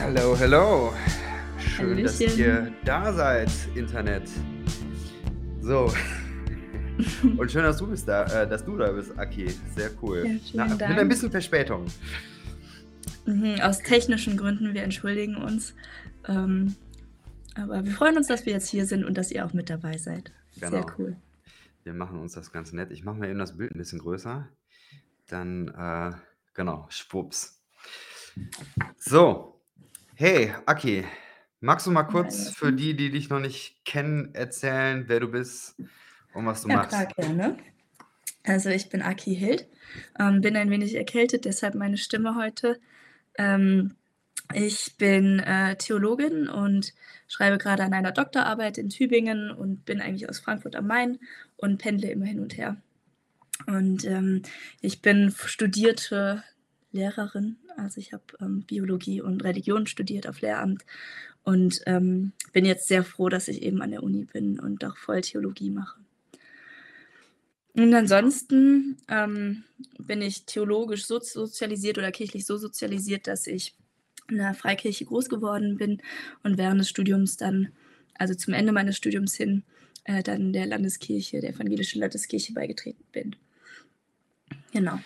Hallo, hello. Schön, dass ihr da seid, Internet. So. Und schön, dass du bist da, äh, dass du da bist, Aki. Sehr cool. Ja, Na, vielen mit ein Dank. bisschen Verspätung. Mhm, aus technischen Gründen, wir entschuldigen uns. Ähm, aber wir freuen uns, dass wir jetzt hier sind und dass ihr auch mit dabei seid. Sehr Genau. cool. Wir machen uns das ganz nett. Ich mache mal eben das Bild ein bisschen größer. Dann, äh, genau, schwupps. So. Hey, Aki. Magst du mal kurz für die, die dich noch nicht kennen, erzählen, wer du bist und was du Ja, machst? klar, gerne. Also ich bin Aki Hild, ähm, bin ein wenig erkältet, deshalb meine Stimme heute. Ähm, ich bin äh, Theologin und schreibe gerade an einer Doktorarbeit in Tübingen und bin eigentlich aus Frankfurt am Main und pendle immer hin und her. Und ähm, ich bin studierte Lehrerin, also ich habe ähm, Biologie und Religion studiert auf Lehramt und ähm, bin jetzt sehr froh, dass ich eben an der Uni bin und auch voll Theologie mache. Und ansonsten ähm, bin ich theologisch so sozialisiert oder kirchlich so sozialisiert, dass ich in der Freikirche groß geworden bin und während des Studiums dann, also zum Ende meines Studiums hin, äh, dann der Landeskirche, der evangelischen Landeskirche beigetreten bin. Genau.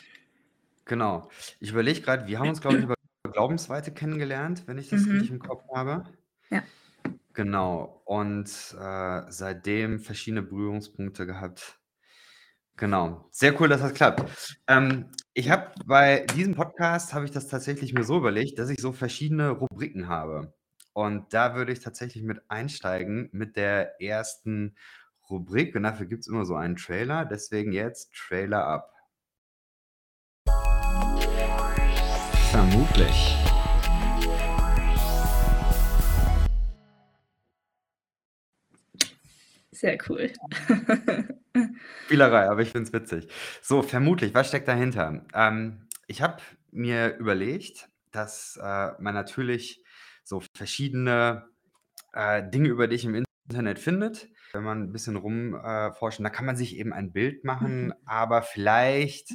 Genau. Ich überlege gerade, wir haben uns, glaube ich, über Glaubensweite kennengelernt, wenn ich das richtig Mhm. im Kopf habe. Ja. Genau. Und äh, seitdem verschiedene Berührungspunkte gehabt. Genau. Sehr cool, dass das klappt. Ähm, ich habe bei diesem Podcast habe ich das tatsächlich mir so überlegt, dass ich so verschiedene Rubriken habe. Und da würde ich tatsächlich mit einsteigen mit der ersten Rubrik. Und dafür gibt es immer so einen Trailer. Deswegen jetzt Trailer ab. Vermutlich. Sehr cool. Spielerei, aber ich finde es witzig. So, vermutlich, was steckt dahinter? Ähm, ich habe mir überlegt, dass äh, man natürlich so verschiedene äh, Dinge über dich im Internet findet. Wenn man ein bisschen rumforschen, da kann man sich eben ein Bild machen, Mhm. aber vielleicht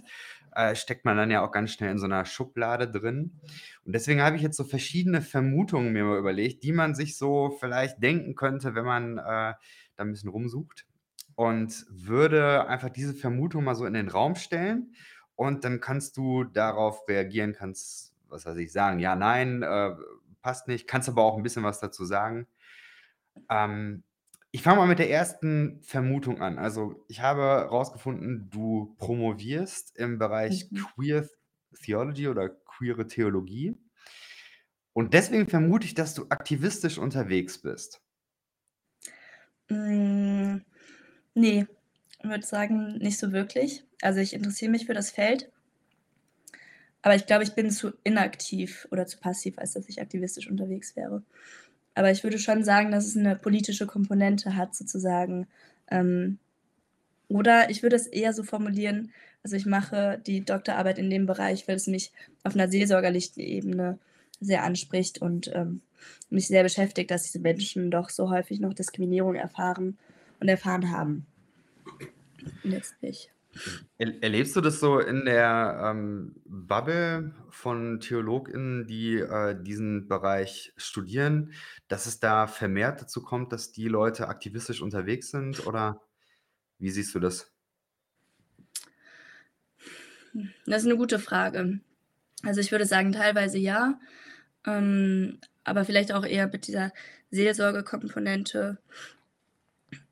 äh, steckt man dann ja auch ganz schnell in so einer Schublade drin. Und deswegen habe ich jetzt so verschiedene Vermutungen mir mal überlegt, die man sich so vielleicht denken könnte, wenn man äh, da ein bisschen rumsucht und würde einfach diese Vermutung mal so in den Raum stellen und dann kannst du darauf reagieren, kannst, was weiß ich, sagen, ja, nein, äh, passt nicht, kannst aber auch ein bisschen was dazu sagen. Ähm, ich fange mal mit der ersten Vermutung an. Also ich habe herausgefunden, du promovierst im Bereich Mhm. Queer Theology oder queere Theologie. Und deswegen vermute ich, dass du aktivistisch unterwegs bist. Mm, nee, ich würde sagen, nicht so wirklich. Also ich interessiere mich für das Feld, aber ich glaube, ich bin zu inaktiv oder zu passiv, als dass ich aktivistisch unterwegs wäre. Aber ich würde schon sagen, dass es eine politische Komponente hat, sozusagen. Ähm, oder ich würde es eher so formulieren, also ich mache die Doktorarbeit in dem Bereich, weil es mich auf einer seelsorgerlichen Ebene sehr anspricht und ähm, mich sehr beschäftigt, dass diese Menschen doch so häufig noch Diskriminierung erfahren und erfahren haben. Letztlich. Er erlebst du das so in der, ähm, Bubble von TheologInnen, die, äh, diesen Bereich studieren, dass es da vermehrt dazu kommt, dass die Leute aktivistisch unterwegs sind, oder wie siehst du das? Das ist 'ne gute Frage. Also, ich würde sagen, teilweise ja, ähm, aber vielleicht auch eher mit dieser Seelsorgekomponente.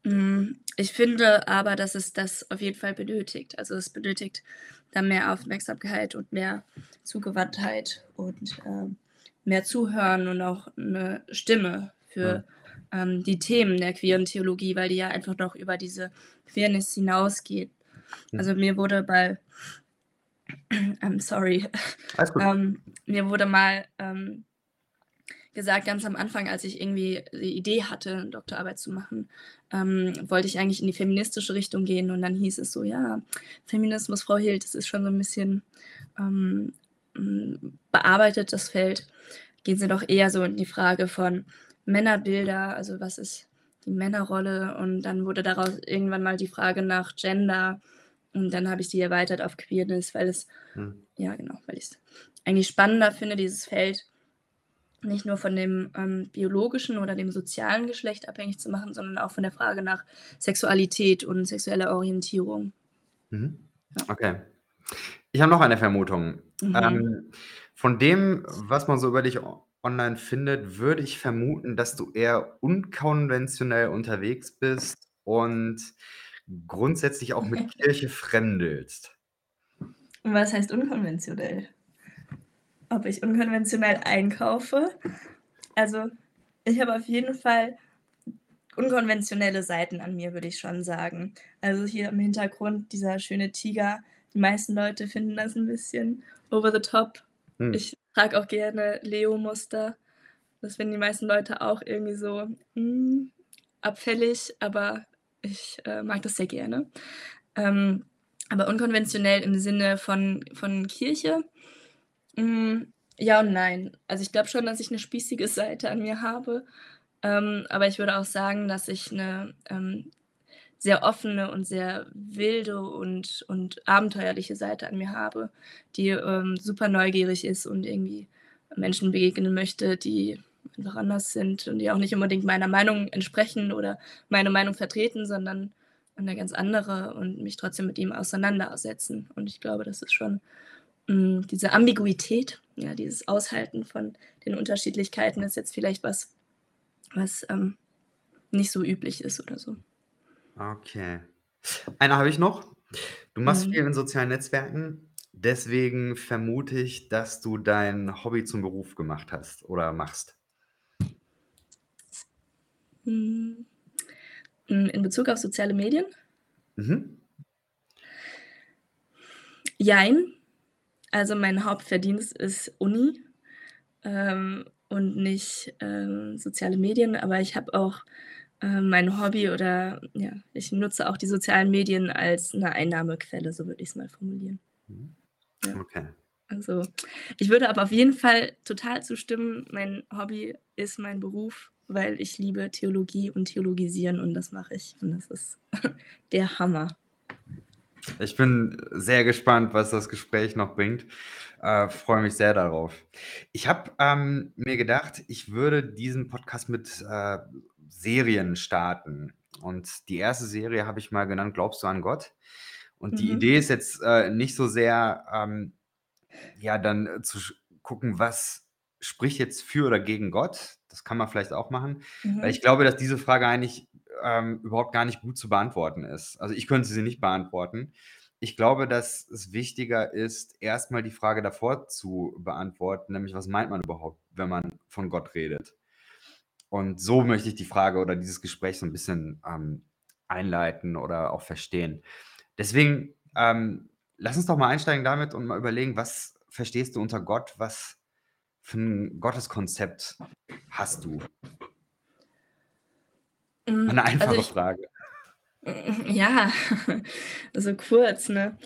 Hm, ich finde aber, dass es das auf jeden Fall benötigt. Also, es benötigt da mehr Aufmerksamkeit und mehr Zugewandtheit und, ähm, mehr Zuhören und auch 'ne Stimme für, Mhm. ähm, die Themen der queeren Theologie, weil die ja einfach noch über diese Queerness hinausgeht. Mhm. Also, mir wurde bei ähm, sorry. Ähm, mir wurde mal, ähm, gesagt, ganz am Anfang, als ich irgendwie die Idee hatte, 'ne Doktorarbeit zu machen, ähm, wollte ich eigentlich in die feministische Richtung gehen und dann hieß es so: „Ja, Feminismus, Frau Hild, das ist schon so 'n bisschen, ähm, hm, bearbeitet, das Feld. Gehen Sie doch eher so in die Frage von Männerbilder, also was ist die Männerrolle?“ Und dann wurde daraus irgendwann mal die Frage nach Gender und dann habe ich die erweitert auf Queerness, weil es Mhm. ja, genau, weil ich's eigentlich spannender finde, dieses Feld. Nicht nur von dem ähm, biologischen oder dem sozialen Geschlecht abhängig zu machen, sondern auch von der Frage nach Sexualität und sexueller Orientierung. Mhm. Okay. Ich habe noch eine Vermutung. Mhm. Ähm, von dem, was man so über dich online findet, würde ich vermuten, dass du eher unkonventionell unterwegs bist und grundsätzlich auch mit Kirche fremdelst. Was heißt unkonventionell? Ob ich unkonventionell einkaufe? Also, ich habe auf jeden Fall unkonventionelle Seiten an mir, würde ich schon sagen. Also hier im Hintergrund dieser schöne Tiger. Die meisten Leute finden das ein bisschen over the top. Hm. Ich trage auch gerne Leo-Muster. Das finden die meisten Leute auch irgendwie so mm, abfällig, aber ich äh, mag das sehr gerne. Ähm, aber unkonventionell im Sinne von, von Kirche. Mm, ja und nein. Also ich glaube schon, dass ich eine spießige Seite an mir habe. Ähm, aber ich würde auch sagen, dass ich eine ähm, sehr offene und sehr wilde und, und abenteuerliche Seite an mir habe, die ähm, super neugierig ist und irgendwie Menschen begegnen möchte, die einfach anders sind und die auch nicht unbedingt meiner Meinung entsprechen oder meine Meinung vertreten, sondern eine ganz andere und mich trotzdem mit ihm auseinandersetzen. Und ich glaube, das ist schon mh, mm, diese Ambiguität, ja, dieses Aushalten von den Unterschiedlichkeiten ist jetzt vielleicht was, was ähm, nicht so üblich ist oder so. Okay. Eine habe ich noch. Du machst Mhm. viel in sozialen Netzwerken. Deswegen vermute ich, dass du dein Hobby zum Beruf gemacht hast oder machst. Hm. Hm, in Bezug auf soziale Medien? Mhm. Jein. Also mein Hauptverdienst ist Uni ähm, und nicht ähm, soziale Medien, aber ich habe auch äh, mein Hobby oder ja, ich nutze auch die sozialen Medien als eine Einnahmequelle, so würde ich es mal formulieren. Mhm. Ja. Okay. Also ich würde aber auf jeden Fall total zustimmen, mein Hobby ist mein Beruf weil ich liebe Theologie und Theologisieren und das mache ich. Und das ist der Hammer. Ich bin sehr gespannt, was das Gespräch noch bringt. Äh, Freue mich sehr darauf. Ich habe ähm, mir gedacht, ich würde diesen Podcast mit äh, Serien starten. Und die erste Serie habe ich mal genannt, Glaubst du an Gott? Und die Mhm. Idee ist jetzt äh, nicht so sehr, ähm, ja, dann zu gucken, was spricht jetzt für oder gegen Gott, das kann man vielleicht auch machen. Mhm. Weil ich glaube, dass diese Frage eigentlich ähm, überhaupt gar nicht gut zu beantworten ist. Also ich könnte sie nicht beantworten. Ich glaube, dass es wichtiger ist, erstmal die Frage davor zu beantworten, nämlich was meint man überhaupt, wenn man von Gott redet? Und so möchte ich die Frage oder dieses Gespräch so ein bisschen ähm, einleiten oder auch verstehen. Deswegen, ähm, lass uns doch mal einsteigen damit und mal überlegen, was verstehst du unter Gott? Was für ein Gotteskonzept hast du? Mm, Eine einfache also ich, Frage. Ja, so kurz, ne?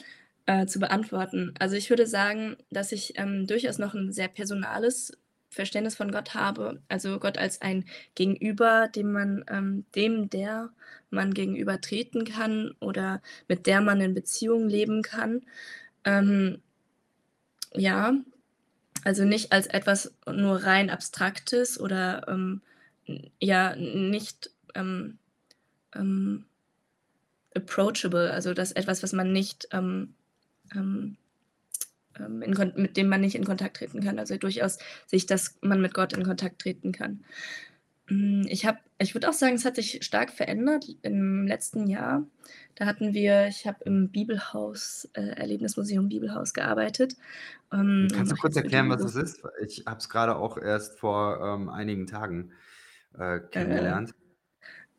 Äh, zu beantworten. Also ich würde sagen, dass ich ähm, durchaus noch ein sehr personales Verständnis von Gott habe. Also Gott als ein Gegenüber, dem man, ähm, dem, der man gegenüber treten kann oder mit der man in Beziehung leben kann. Ähm, ja, also nicht als etwas nur rein Abstraktes oder ähm, ja nicht ähm, ähm, approachable, also das etwas, was man nicht ähm, ähm, ähm in, mit dem man nicht in Kontakt treten kann. Also durchaus sich, dass man mit Gott in Kontakt treten kann. Hm, ich habe, ich würde auch sagen, es hat sich stark verändert im letzten Jahr. Da hatten wir, ich habe im Bibelhaus, äh, Erlebnismuseum Bibelhaus gearbeitet. Ähm, Kannst du kurz erklären, was das ist? Ich habe es gerade auch erst vor ähm, einigen Tagen äh, kennengelernt. Äh,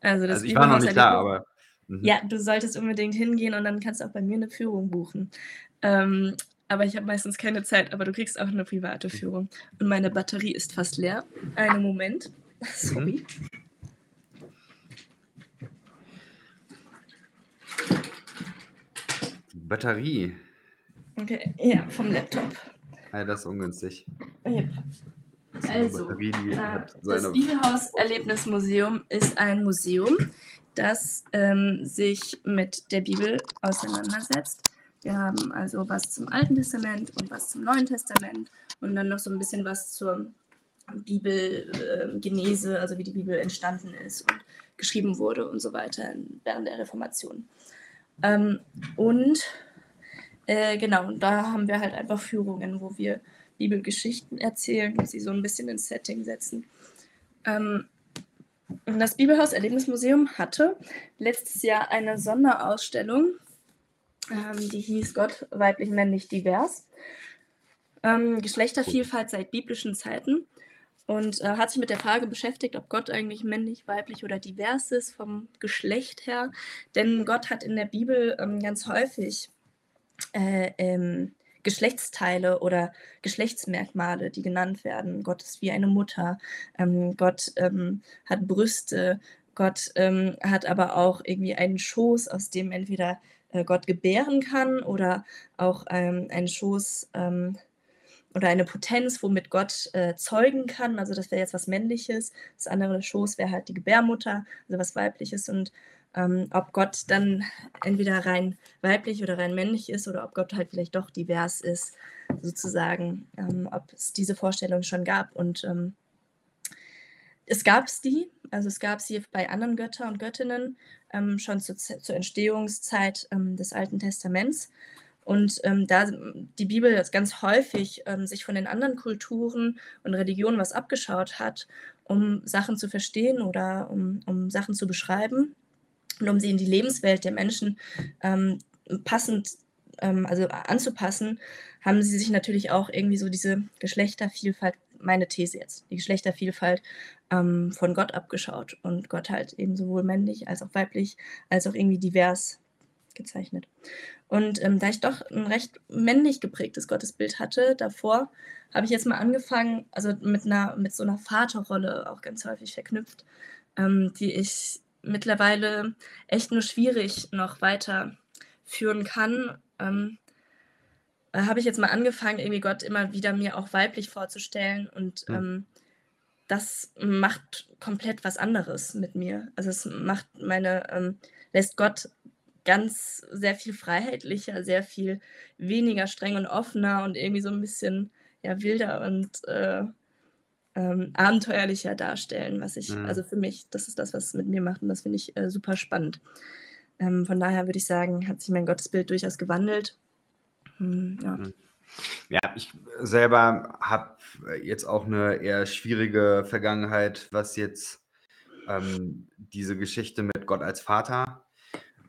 also, das also ich war noch nicht da, aber. Mhm. Ja, du solltest unbedingt hingehen und dann kannst du auch bei mir eine Führung buchen. Ähm, aber ich habe meistens keine Zeit, aber du kriegst auch eine private mhm. Führung. Und meine Batterie ist fast leer. Einen Moment. Sorry. Batterie. Okay, ja, vom Laptop. Ja, das ist ungünstig. Yep. Also, äh, das Bibelhaus-Erlebnismuseum ist ein Museum, das ähm, sich mit der Bibel auseinandersetzt. Wir haben also was zum Alten Testament und was zum Neuen Testament und dann noch so ein bisschen was zur Bibelgenese, äh, also wie die Bibel entstanden ist und geschrieben wurde und so weiter während der Reformation. Ähm, und äh, genau, da haben wir halt einfach Führungen, wo wir Bibelgeschichten erzählen und sie so ein bisschen ins Setting setzen. Ähm, das Bibelhaus Erlebnismuseum hatte letztes Jahr eine Sonderausstellung, ähm, die hieß Gott weiblich, männlich, divers. Ähm, Geschlechtervielfalt seit biblischen Zeiten und äh, hat sich mit der Frage beschäftigt, ob Gott eigentlich männlich, weiblich oder divers ist vom Geschlecht her. Denn Gott hat in der Bibel ähm, ganz häufig äh, ähm, Geschlechtsteile oder Geschlechtsmerkmale, die genannt werden. Gott ist wie eine Mutter, ähm, Gott ähm, hat Brüste, Gott ähm, hat aber auch irgendwie einen Schoß, aus dem entweder äh, Gott gebären kann oder auch ähm, einen Schoß ähm, oder eine Potenz, womit Gott äh, zeugen kann. Also das wäre jetzt was Männliches. Das andere Schoß wäre halt die Gebärmutter, also was Weibliches. Und ähm, ob Gott dann entweder rein weiblich oder rein männlich ist oder ob Gott halt vielleicht doch divers ist, sozusagen, ähm, ob es diese Vorstellung schon gab. Und ähm, es gab es die, also es gab sie bei anderen Göttern und Göttinnen ähm, schon zu, zur Entstehungszeit ähm, des Alten Testaments. Und ähm, da die Bibel ganz häufig ähm, sich von den anderen Kulturen und Religionen was abgeschaut hat, um Sachen zu verstehen oder um, um Sachen zu beschreiben, und um sie in die Lebenswelt der Menschen ähm, passend, ähm, also anzupassen, haben sie sich natürlich auch irgendwie so diese Geschlechtervielfalt, meine These jetzt, die Geschlechtervielfalt ähm, von Gott abgeschaut und Gott halt eben sowohl männlich als auch weiblich als auch irgendwie divers gezeichnet. Und ähm, da ich doch ein recht männlich geprägtes Gottesbild hatte davor, habe ich jetzt mal angefangen, also mit einer mit so einer Vaterrolle auch ganz häufig verknüpft, ähm, die ich mittlerweile echt nur schwierig noch weiterführen kann, ähm, äh, habe ich jetzt mal angefangen, irgendwie Gott immer wieder mir auch weiblich vorzustellen und mhm. ähm, das macht komplett was anderes mit mir. Also es macht meine, ähm, lässt Gott ganz sehr viel freiheitlicher, sehr viel weniger streng und offener und irgendwie so ein bisschen ja, wilder und äh, ähm, abenteuerlicher darstellen, was ich, mhm. also für mich, das ist das, was es mit mir macht und das finde ich äh, super spannend. Ähm, von daher würde ich sagen, hat sich mein Gottesbild durchaus gewandelt. Hm, ja. Mhm. Ja, ich selber habe jetzt auch eine eher schwierige Vergangenheit, was jetzt ähm, diese Geschichte mit Gott als Vater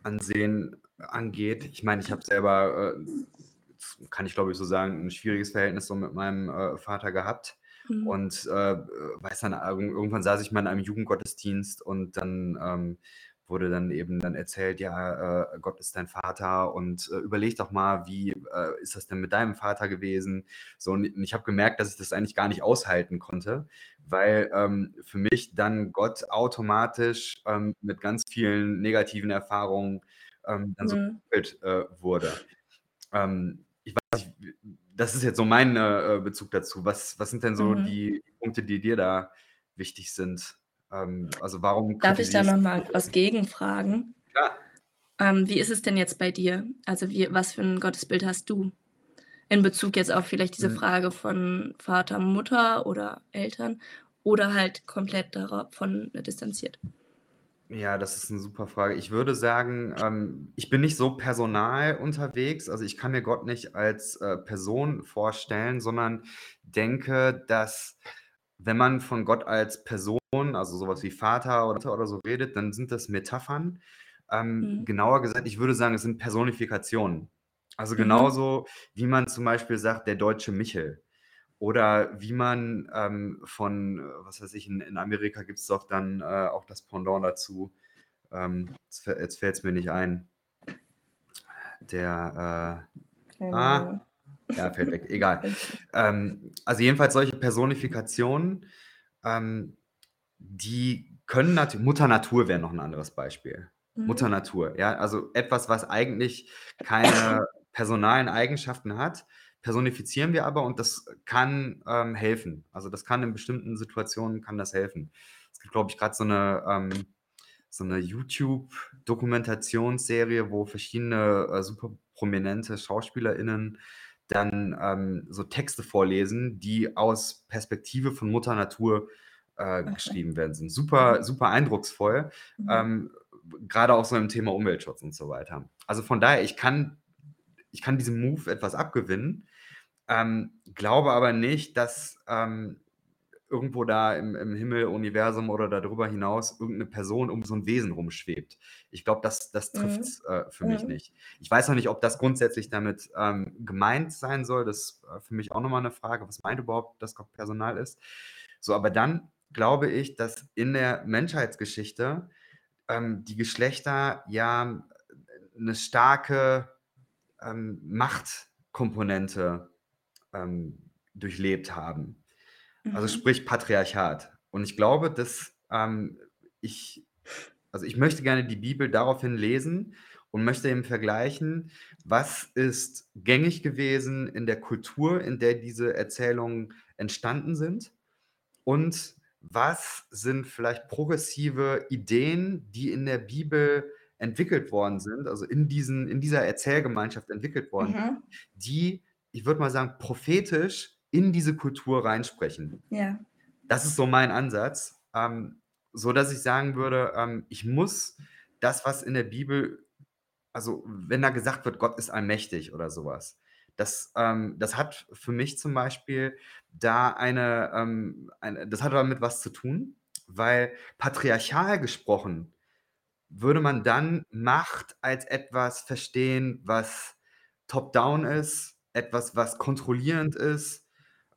ansehen angeht. Ich meine, ich habe selber, äh, kann ich glaube ich so sagen, ein schwieriges Verhältnis so mit meinem äh, Vater gehabt. Mhm. Und äh, weiß dann, irgendwann saß ich mal in einem Jugendgottesdienst und dann ähm, wurde dann eben dann erzählt, ja, äh, Gott ist dein Vater und äh, überleg doch mal, wie äh, ist das denn mit deinem Vater gewesen? So, und ich habe gemerkt, dass ich das eigentlich gar nicht aushalten konnte, weil ähm, für mich dann Gott automatisch ähm, mit ganz vielen negativen Erfahrungen ähm, dann so Mhm. äh, wurde. Ähm, ich weiß nicht, das ist jetzt so mein äh, Bezug dazu. Was, was sind denn so Mhm. die Punkte, die dir da wichtig sind? Ähm, also warum Darf ich da nochmal was gegenfragen? Klar. Ähm, wie ist es denn jetzt bei dir? Also wie, was für ein Gottesbild hast du? In Bezug jetzt auf vielleicht diese Mhm. Frage von Vater, Mutter oder Eltern oder halt komplett davon distanziert? Ja, das ist eine super Frage. Ich würde sagen, ähm, ich bin nicht so personal unterwegs. Also, ich kann mir Gott nicht als, äh, Person vorstellen, sondern denke, dass wenn man von Gott als Person, also sowas wie Vater oder Mutter oder so redet, dann sind das Metaphern. Ähm, Mhm. genauer gesagt, ich würde sagen, es sind Personifikationen. Also, Mhm. genauso wie man zum Beispiel sagt: „Der deutsche Michel.“ Oder wie man ähm, von, äh, was weiß ich, in, in Amerika gibt es doch dann äh, auch das Pendant dazu. Ähm, jetzt, jetzt fällt es mir nicht ein. Der, äh, ah, ja, fällt weg, egal. Ähm, also jedenfalls solche Personifikationen, ähm, die können natürlich, Mutter Natur wäre noch ein anderes Beispiel. Mhm. Mutter Natur, ja, also etwas, was eigentlich keine personalen Eigenschaften hat, personifizieren wir aber und das kann ähm, helfen. Also das kann in bestimmten Situationen kann das helfen. Es gibt, glaube ich, gerade so eine, ähm, so eine YouTube-Dokumentationsserie, wo verschiedene äh, super prominente SchauspielerInnen dann ähm, so Texte vorlesen, die aus Perspektive von Mutter Natur äh, Okay. geschrieben werden sind. Super, Mhm. super eindrucksvoll, Mhm. ähm, grade auch so im Thema Umweltschutz und so weiter. Also von daher, ich kann ich kann diesem Move etwas abgewinnen, ähm, glaube aber nicht, dass, ähm, irgendwo da im im Himmel, Universum oder darüber hinaus irgend 'ne Person, irgend so 'n Wesen rumschwebt. Ich glaube, das das Mhm. trifft's, äh, für mich Mhm. nicht. Ich weiß noch nicht, ob das grundsätzlich damit, ähm, gemeint sein soll. Das ist, äh, für mich auch noch mal 'ne Frage. Was meint überhaupt, dass Gott Personal ist? So, aber dann glaube ich, dass in der Menschheitsgeschichte, ähm, die Geschlechter ja 'ne starke, ähm, Machtkomponente, ähm, durchlebt haben. Also, Mhm. sprich Patriarchat. Und ich glaube, dass, ähm, ich also, ich möchte gerne die Bibel daraufhin lesen und möchte eben vergleichen, was ist gängig gewesen in der Kultur, in der diese Erzählungen entstanden sind und was sind vielleicht progressive Ideen, die in der Bibel entwickelt worden sind, also, in diesen in dieser Erzählgemeinschaft entwickelt worden sind, Mhm. die, ich würde mal sagen, prophetisch in diese Kultur reinsprechen. Ja. Das ist so mein Ansatz, ähm, sodass ich sagen würde, ähm, ich muss das, was in der Bibel also, wenn da gesagt wird, Gott ist allmächtig oder so was, das, ähm das hat für mich zum Beispiel da eine, ähm eine das hat damit was zu tun, weil patriarchal gesprochen würde man dann Macht als etwas verstehen, was top down ist, etwas, was kontrollierend ist.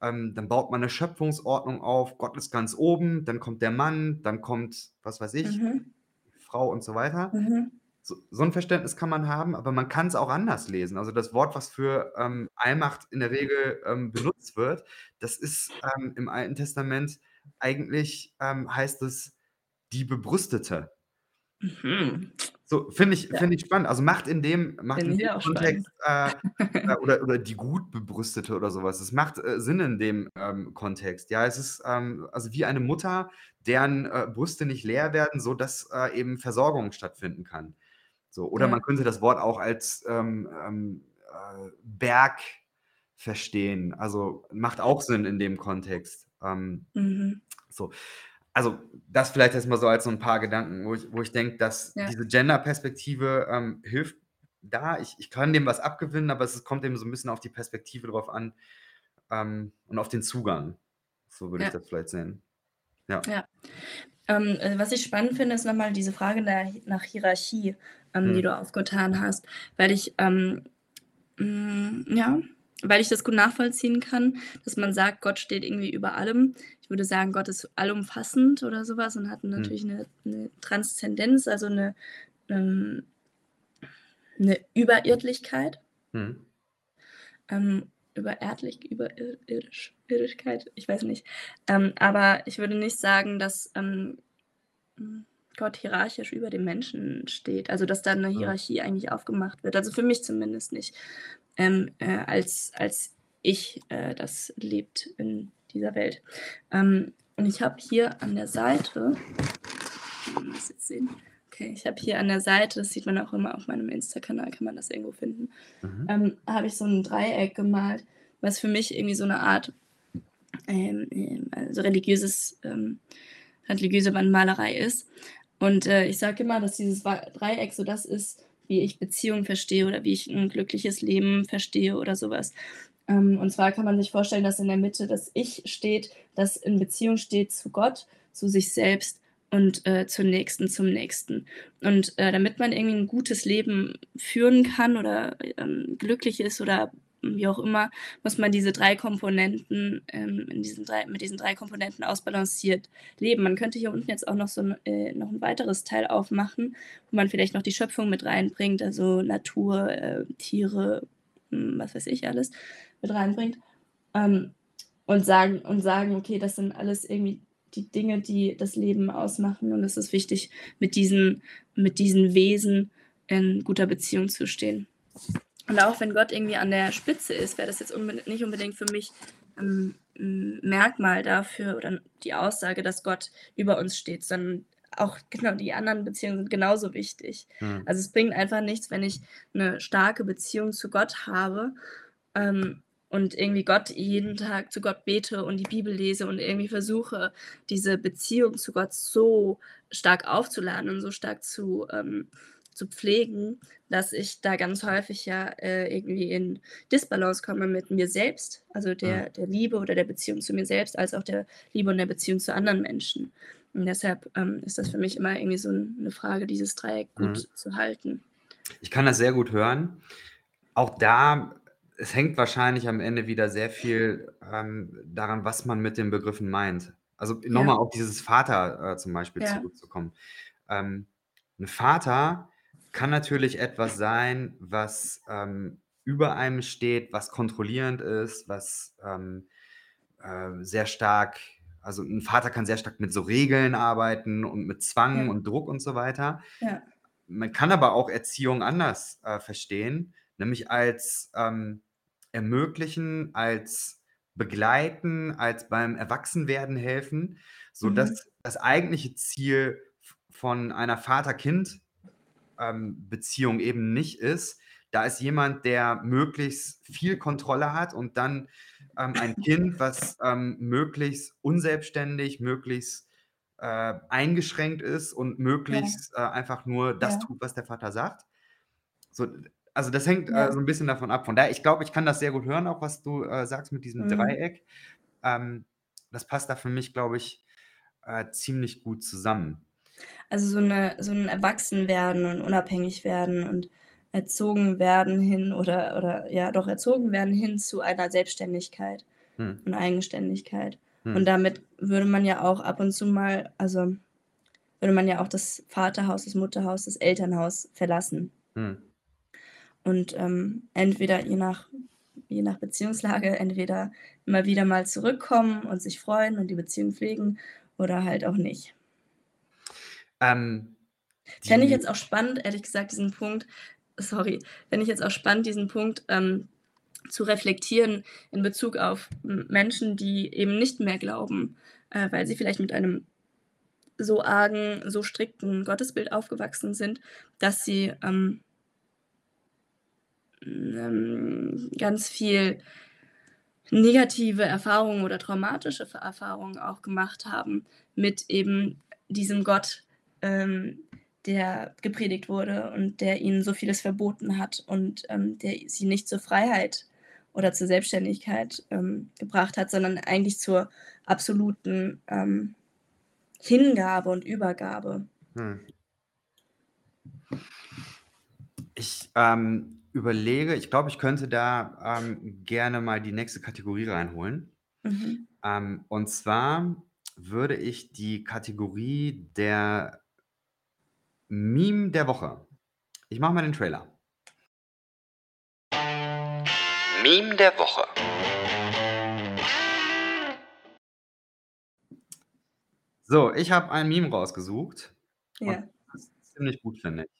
Ähm, dann baut man 'ne Schöpfungsordnung auf. Gott ist ganz oben, dann kommt der Mann, dann kommt, was weiß ich, Mhm. Frau und so weiter. Mhm. So so 'n Verständnis kann man haben, aber man kann's auch anders lesen. Also, das Wort, was für, ähm, Allmacht in der Regel, ähm, benutzt wird, das ist, ähm, im Alten Testament eigentlich, ähm, heißt es die Bebrüstete. Mhm. So, finde ich Ja. finde ich spannend. Also, Macht in dem Macht in dem Kontext, äh, äh, oder oder die gut Bebrüstete oder so was. Es macht, äh, Sinn in dem, ähm, Kontext. Ja, es ist, ähm, also, wie eine Mutter, deren, äh, Brüste nicht leer werden, sodass, äh, eben Versorgung stattfinden kann. So, oder man Ja. könnte das Wort auch als, ähm, ähm, äh, Berg verstehen. Also, macht auch Sinn in dem Kontext. Ähm, Mhm. so. Also, das vielleicht erst mal so als so 'n paar Gedanken, wo ich wo ich denke, dass Ja. diese Gender-Perspektive, ähm, hilft da. Ich ich kann dem was abgewinnen, aber es kommt eben so 'n bisschen auf die Perspektive drauf an, ähm, und auf den Zugang. So würde ich Ja. das vielleicht sehen. Ja. Ja. Ähm, äh, was ich spannend finde, ist noch mal diese Frage der nach Hierarchie, ähm, die Mhm. du aufgetan hast, weil ich, ähm, hm, ja weil ich das gut nachvollziehen kann, dass man sagt, Gott steht irgendwie über allem. Ich würde sagen, Gott ist allumfassend oder so was und hat Mhm. natürlich 'ne 'ne Transzendenz, also 'ne, ähm 'ne Überirdlichkeit. Mhm. Ähm, übererdlich, überir irdisch Irdigkeit, ich weiß nicht. Ähm, aber ich würde nicht sagen, dass, ähm, hm, Gott hierarchisch über dem Menschen steht, also, dass da 'ne Mhm. Hierarchie eigentlich aufgemacht wird. Also, für mich zumindest nicht, ähm, äh, als als Ich, äh, das lebt in dieser Welt. Ähm, und ich habe hier an der Seite kann man das jetzt sehen? Okay, ich habe hier an der Seite, das sieht man auch immer auf meinem Insta-Kanal, kann man das irgendwo finden, Mhm. ähm, habe ich so 'n Dreieck gemalt, was für mich irgendwie so 'ne Art, ähm, ähm, also, religiöses ähm, religiöse Wandmalerei ist. Und, äh, ich sage immer, dass dieses Dreieck so das ist, wie ich Beziehungen verstehe oder wie ich 'n glückliches Leben verstehe oder so was. Ähm, und zwar kann man sich vorstellen, dass in der Mitte das Ich steht, das in Beziehung steht zu Gott, zu sich selbst und, äh, zur Nächsten zum Nächsten. Und, äh, damit man irgendwie 'n gutes Leben führen kann oder, ähm, glücklich ist oder wie auch immer, muss man diese 3 Komponenten, ähm, in diesen 3 mit diesen 3 Komponenten ausbalanciert leben. Man könnte hier unten jetzt auch noch so 'n äh, noch 'n weiteres Teil aufmachen, wo man vielleicht noch die Schöpfung mit reinbringt, also, Natur, äh, Tiere, hm, was weiß ich alles mit reinbringt. Ähm, und sagen und sagen: „Okay, das sind alles irgendwie die Dinge, die das Leben ausmachen und es ist wichtig, mit diesen mit diesen Wesen in guter Beziehung zu stehen.“ Und auch wenn Gott irgendwie an der Spitze ist, wäre das jetzt unbed nicht unbedingt für mich, ähm, 'n Merkmal dafür oder die Aussage, dass Gott über uns steht, sondern auch genau die anderen Beziehungen sind genauso wichtig. Mhm. Also, es bringt einfach nichts, wenn ich 'ne starke Beziehung zu Gott habe, ähm, und irgendwie Gott jeden Tag zu Gott bete und die Bibel lese und irgendwie versuche, diese Beziehung zu Gott so stark aufzuladen und so stark zu, ähm, zu pflegen, dass ich da ganz häufig ja äh, irgendwie in Disbalance komme mit mir selbst, also der, Mhm. der Liebe oder der Beziehung zu mir selbst, als auch der Liebe und der Beziehung zu anderen Menschen. Und deshalb ähm, ist das für mich immer irgendwie so ein- eine Frage, dieses Dreieck gut Mhm. zu halten. Ich kann das sehr gut hören. Auch da, es hängt wahrscheinlich am Ende wieder sehr viel ähm, daran, was man mit den Begriffen meint. Also Ja, nochmal auf dieses Vater äh, zum Beispiel ja, zurückzukommen. Ähm, ein Vater kann natürlich etwas sein, was ähm, über einem steht, was kontrollierend ist, was ähm, äh, sehr stark, also ein Vater kann sehr stark mit so Regeln arbeiten und mit Zwang ja, und Druck und so weiter. ja, Man kann aber auch Erziehung anders äh, verstehen, nämlich als ähm, ermöglichen, als begleiten, als beim Erwachsenwerden helfen, sodass mhm, das eigentliche Ziel von einer Vater-Kind Beziehung eben nicht ist. Da ist jemand, der möglichst viel Kontrolle hat und dann ähm, ein Kind, was ähm, möglichst unselbstständig, möglichst äh, eingeschränkt ist und ja, möglichst äh, einfach nur das ja, tut, was der Vater sagt. So, also das hängt äh, ja, so ein bisschen davon ab. Von daher, ich glaube, ich kann das sehr gut hören, auch was du äh, sagst mit diesem mhm. Dreieck. Ähm, das passt da für mich, glaube ich, äh, ziemlich gut zusammen. Also so 'ne so 'n Erwachsenwerden und unabhängig werden und erzogen werden hin oder oder ja doch erzogen werden hin zu einer Selbstständigkeit Hm, und Eigenständigkeit. hm, Und damit würde man ja auch ab und zu mal also, würde man ja auch das Vaterhaus, das Mutterhaus, das Elternhaus verlassen. hm. Und, ähm, entweder je nach je nach Beziehungslage entweder immer wieder mal zurückkommen und sich freuen und die Beziehung pflegen oder halt auch nicht. Ähm, Fände ich jetzt auch spannend, ehrlich gesagt, diesen Punkt sorry, fände ich jetzt auch spannend, diesen Punkt, ähm, zu reflektieren in Bezug auf Menschen, die eben nicht mehr glauben, äh, weil sie vielleicht mit einem so argen, so strikten Gottesbild aufgewachsen sind, dass sie, ähm, ähm, ganz viel negative Erfahrungen oder traumatische Erfahrungen auch gemacht haben mit eben diesem Gott, ähm, der gepredigt wurde und der ihnen so vieles verboten hat und, ähm, der sie nicht zur Freiheit oder zur Selbstständigkeit, ähm, gebracht hat, sondern eigentlich zur absoluten, ähm, Hingabe und Übergabe. hm. Ich ähm, überlege, ich glaube, ich könnte da ähm, gerne mal die nächste Kategorie reinholen. Mhm. Und zwar würde ich die Kategorie der Meme der Woche. Ich mache mal den Trailer. Meme der Woche. So, ich habe ein Meme rausgesucht und Ja. das ist ziemlich gut, finde ich.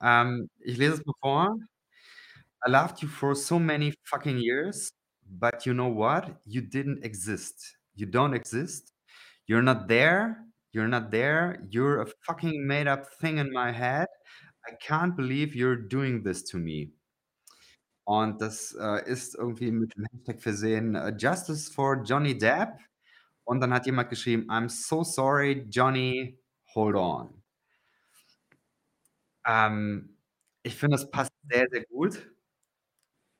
Ähm, ich lese es mal vor. I loved you for so many fucking years, but you know what? You didn't exist. You don't exist. You're not there. You're not there. You're a fucking made up thing in my head. I can't believe you're doing this to me. Und das äh, ist irgendwie mit dem Hashtag versehen, äh, Justice for Johnny Depp. Und dann hat jemand geschrieben, I'm so sorry, Johnny, hold on. Ähm, ich finde, das passt sehr, sehr gut.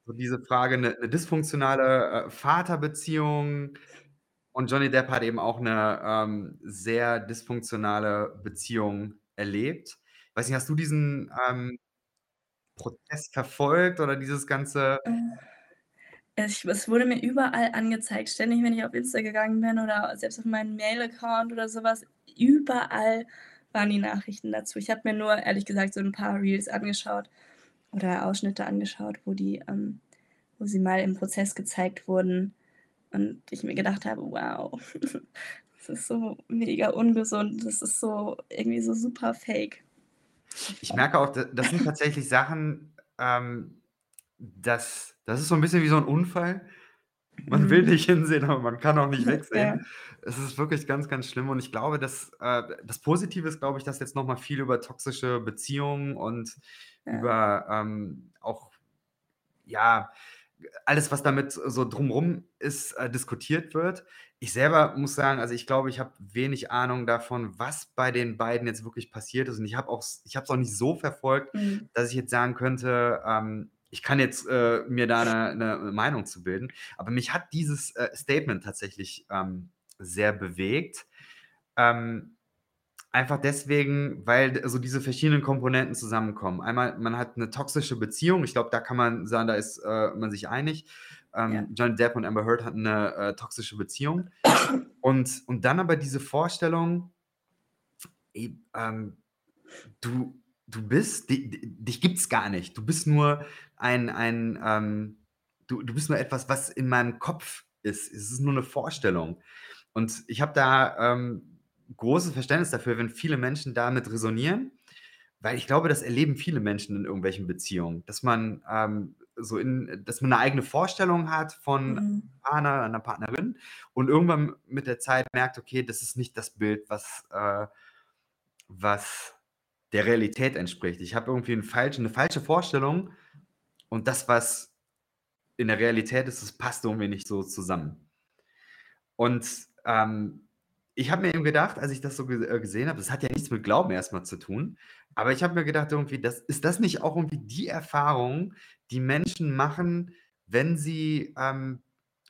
So diese Frage, eine 'ne dysfunktionale, äh, Vaterbeziehung und Johnny Depp hat eben auch eine ähm, sehr dysfunktionale Beziehung erlebt. Weiß nicht, hast du diesen, ähm, Prozess verfolgt oder dieses ganze Äh. Es wurde mir überall angezeigt. Ständig, wenn ich auf Insta gegangen bin oder selbst auf meinen Mail-Account oder so was, überall waren die Nachrichten dazu. Ich habe mir nur ehrlich gesagt so 'n paar Reels angeschaut oder Ausschnitte angeschaut, wo die ähm, wo sie mal im Prozess gezeigt wurden und ich mir gedacht habe: „Wow, das ist so mega ungesund. Das ist so irgendwie so super fake.“ Ich merke auch, da das sind tatsächlich Sachen, ähm, das das ist so 'n bisschen wie so 'n Unfall. Man will Mhm. nicht hinsehen, aber man kann auch nicht wegsehen. Es ist wirklich ganz, ganz schlimm und ich glaube, dass äh, das Positive ist, glaube ich, dass jetzt noch mal viel über toxische Beziehungen und ja, über, ähm, auch, ja, alles, was damit so drumrum ist, äh, diskutiert wird. Ich selber muss sagen, also ich glaube, ich habe wenig Ahnung davon, was bei den beiden jetzt wirklich passiert ist. Und ich habe auch, ich habe es auch nicht so verfolgt, Mhm. dass ich jetzt sagen könnte, ähm, ich kann jetzt äh, mir da eine, eine Meinung zu bilden. Aber mich hat dieses äh, Statement tatsächlich ähm, sehr bewegt. Ähm, Einfach deswegen, weil so diese verschiedenen Komponenten zusammenkommen. Einmal, man hat eine toxische Beziehung. Ich glaube, da kann man sagen, da ist äh, man sich einig. Ja. Ähm, Johnny Depp und Amber Heard hatten eine äh, toxische Beziehung. Und, und dann aber diese Vorstellung, eh, ähm, du, du bist, di, di, dich gibt es gar nicht. Du bist nur ein, ein ähm, du, du bist nur etwas, was in meinem Kopf ist. Es ist nur eine Vorstellung. Und ich habe da ähm, großes Verständnis dafür, wenn viele Menschen damit resonieren, weil ich glaube, das erleben viele Menschen in irgendwelchen Beziehungen, dass man ähm, so in, dass man eine eigene Vorstellung hat von Mhm. Partner, einer Partnerin und irgendwann mit der Zeit merkt, okay, das ist nicht das Bild, was, äh, was der Realität entspricht. Ich habe irgendwie einen falschen, eine falsche Vorstellung und das, was in der Realität ist, das passt irgendwie nicht so zusammen. Und ähm, ich habe mir eben gedacht, als ich das so äh, gesehen habe, das hat ja nichts mit Glauben erstmal zu tun, aber ich habe mir gedacht, irgendwie, das, ist das nicht auch irgendwie die Erfahrung, die Menschen machen, wenn sie ähm,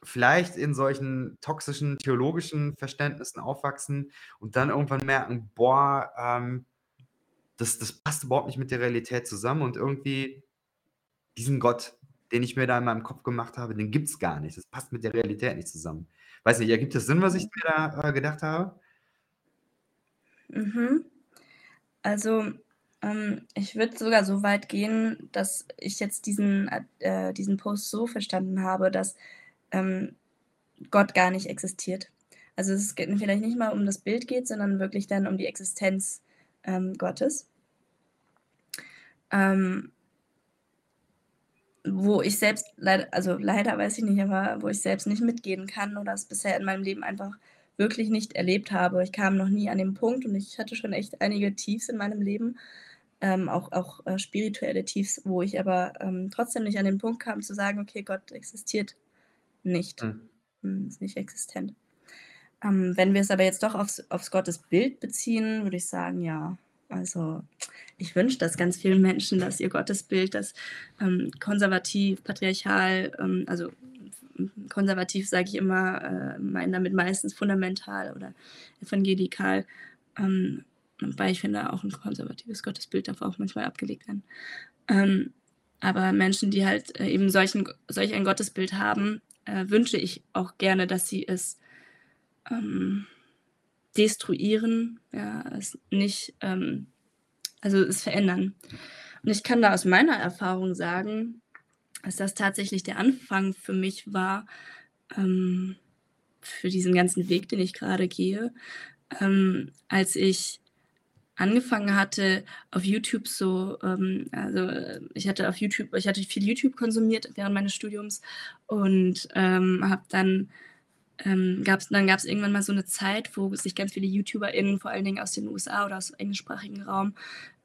vielleicht in solchen toxischen theologischen Verständnissen aufwachsen und dann irgendwann merken, boah, ähm, das, das passt überhaupt nicht mit der Realität zusammen und irgendwie diesen Gott, den ich mir da in meinem Kopf gemacht habe, den gibt es gar nicht. Das passt mit der Realität nicht zusammen. Weiß nicht, ergibt das Sinn, was ich mir da äh, gedacht habe? Mhm. Also, ähm, ich würde sogar so weit gehen, dass ich jetzt diesen, äh, diesen Post so verstanden habe, dass ähm, Gott gar nicht existiert. Also es geht vielleicht nicht mal um das Bild geht, sondern wirklich dann um die Existenz ähm, Gottes. Ähm, wo ich selbst leider, also leider weiß ich nicht, aber wo ich selbst nicht mitgehen kann oder es bisher in meinem Leben einfach wirklich nicht erlebt habe. Ich kam noch nie an den Punkt und ich hatte schon echt einige Tiefs in meinem Leben, ähm, auch, auch äh, spirituelle Tiefs, wo ich aber ähm, trotzdem nicht an den Punkt kam zu sagen, okay, Gott existiert nicht, Hm. ist nicht existent. Ähm, wenn wir es aber jetzt doch aufs, aufs Gottesbild beziehen, würde ich sagen, ja, also ich wünsche das ganz vielen Menschen, dass ihr Gottesbild, das ähm, konservativ, patriarchal, ähm, also konservativ sage ich immer, äh, meine damit meistens fundamental oder evangelikal, ähm, wobei ich finde, auch ein konservatives Gottesbild darf auch manchmal abgelegt werden. Ähm, aber Menschen, die halt äh, eben solchen, solch ein Gottesbild haben, äh, wünsche ich auch gerne, dass sie es ähm, destruieren, ja, es nicht, ähm, also es verändern. Und ich kann da aus meiner Erfahrung sagen, dass das tatsächlich der Anfang für mich war, ähm, für diesen ganzen Weg, den ich gerade gehe, ähm, als ich angefangen hatte, auf YouTube so, ähm, also ich hatte auf YouTube, ich hatte viel YouTube konsumiert während meines Studiums und ähm, habe dann ähm, gab's, dann gab es irgendwann mal so eine Zeit, wo sich ganz viele YouTuberInnen, vor allen Dingen aus den USA oder aus englischsprachigen Raum,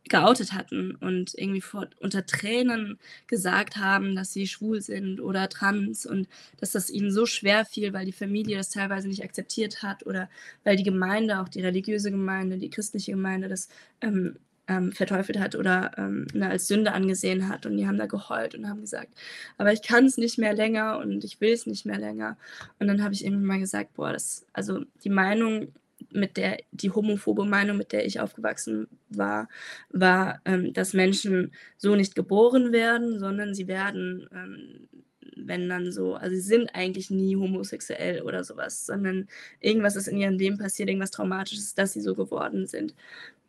geoutet hatten und irgendwie vor, unter Tränen gesagt haben, dass sie schwul sind oder trans und dass das ihnen so schwer fiel, weil die Familie das teilweise nicht akzeptiert hat oder weil die Gemeinde, auch die religiöse Gemeinde, die christliche Gemeinde das ähm, ähm, verteufelt hat oder ähm, ne, als Sünde angesehen hat. Und die haben da geheult und haben gesagt, aber ich kann es nicht mehr länger und ich will es nicht mehr länger. Und dann habe ich irgendwann mal gesagt, boah, das, also die Meinung, mit der, die homophobe Meinung, mit der ich aufgewachsen war, war, ähm, dass Menschen so nicht geboren werden, sondern sie werden, ähm, wenn dann so, also sie sind eigentlich nie homosexuell oder sowas, sondern irgendwas ist in ihrem Leben passiert, irgendwas Traumatisches, dass sie so geworden sind.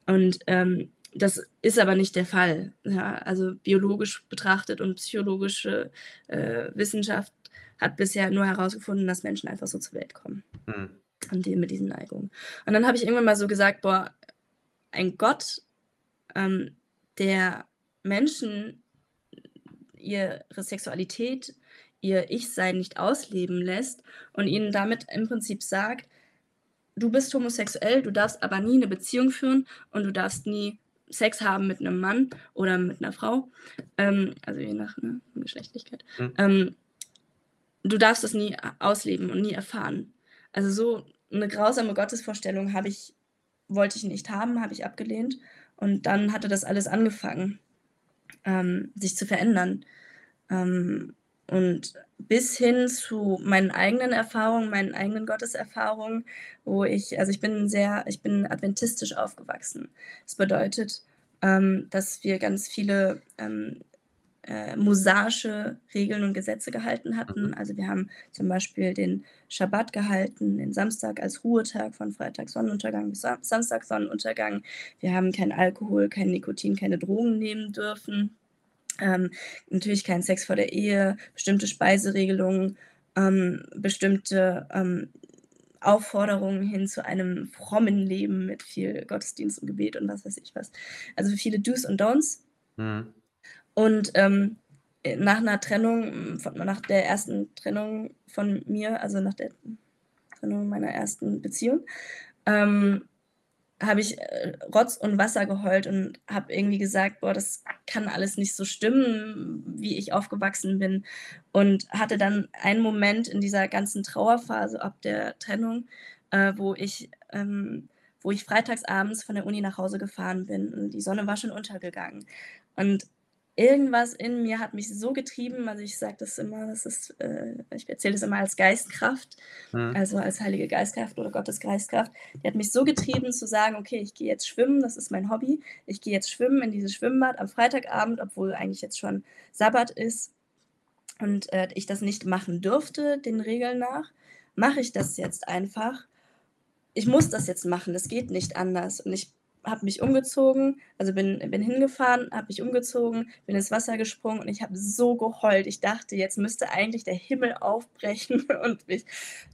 Und ähm, das ist aber nicht der Fall. Ja? Also biologisch betrachtet und psychologische äh, Wissenschaft hat bisher nur herausgefunden, dass Menschen einfach so zur Welt kommen. Hm. Und die mit diesen Neigungen. Und dann habe ich irgendwann mal so gesagt, boah, ein Gott, ähm, der Menschen ihre Sexualität, ihr Ich-Sein nicht ausleben lässt und ihnen damit im Prinzip sagt, du bist homosexuell, du darfst aber nie eine Beziehung führen und du darfst nie Sex haben mit einem Mann oder mit einer Frau, ähm, also je nach ne, Geschlechtlichkeit. Hm. Ähm, du darfst es nie ausleben und nie erfahren. Also, so 'ne grausame Gottesvorstellung habe ich wollte ich nicht haben, habe ich abgelehnt und dann hatte das alles angefangen, ähm, sich zu verändern. Ähm, und bis hin zu meinen eigenen Erfahrungen, meinen eigenen Gotteserfahrungen, wo ich also, ich bin sehr ich bin adventistisch aufgewachsen. Das bedeutet, ähm, dass wir ganz viele, ähm, äh, mosaische Regeln und Gesetze gehalten Mhm. hatten. Also, wir haben zum Beispiel den Schabbat gehalten, den Samstag als Ruhetag von Freitag Sonnenuntergang bis Sa Samstag Sonnenuntergang. Wir haben kein Alkohol, kein Nikotin, keine Drogen nehmen dürfen. Ähm, natürlich kein Sex vor der Ehe, bestimmte Speiseregelungen, ähm, bestimmte, ähm, Aufforderungen hin zu einem frommen Leben mit viel Gottesdienst und Gebet und was weiß ich was. Also, viele Do's und Don'ts. Mhm. Und, ähm, äh, nach 'ner Trennung, von nach der ersten Trennung von mir, also, nach der Trennung meiner ersten Beziehung, ähm, habe ich, äh, Rotz und Wasser geheult und habe irgendwie gesagt: „Boah, das kann alles nicht so stimmen, wie ich aufgewachsen bin.“ Und hatte dann einen Moment in dieser ganzen Trauerphase ab der Trennung, äh, wo ich ähm, wo ich freitags abends von der Uni nach Hause gefahren bin und die Sonne war schon untergegangen. Und irgendwas in mir hat mich so getrieben also, ich sage das immer, das ist äh, ich erzähle das immer als Geistkraft, Mhm. also, als Heilige Geistkraft oder Gottes Geistkraft. Die hat mich so getrieben zu sagen: „Okay, ich gehe jetzt schwimmen, das ist mein Hobby. Ich gehe jetzt schwimmen in dieses Schwimmbad am Freitagabend, obwohl eigentlich jetzt schon Sabbat ist und, äh, ich das nicht machen dürfte, den Regeln nach, mache ich das jetzt einfach. Ich muss das jetzt machen, das geht nicht anders.“ Und ich habe mich umgezogen, also, bin bin hingefahren, habe mich umgezogen, bin ins Wasser gesprungen und ich habe so geheult. Ich dachte, jetzt müsste eigentlich der Himmel aufbrechen und mich,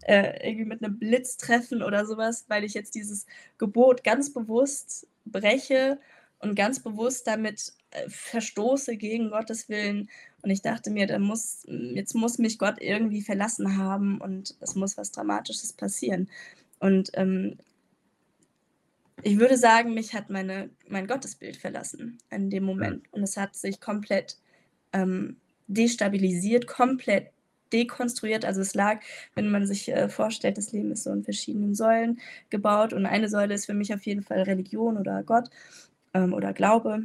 äh, irgendwie mit 'nem Blitz treffen oder so was, weil ich jetzt dieses Gebot ganz bewusst breche und ganz bewusst damit, äh, verstoße gegen Gottes Willen. Und ich dachte mir, da muss jetzt muss mich Gott irgendwie verlassen haben und es muss was Dramatisches passieren. Und, ähm ich würde sagen, mich hat meine mein Gottesbild verlassen in dem. Moment. Und es hat sich komplett, ähm, destabilisiert, komplett dekonstruiert. Also, es lag wenn man sich, äh, vorstellt, das Leben ist so in verschiedenen Säulen gebaut und eine Säule ist für mich auf jeden Fall Religion oder Gott, ähm, oder Glaube,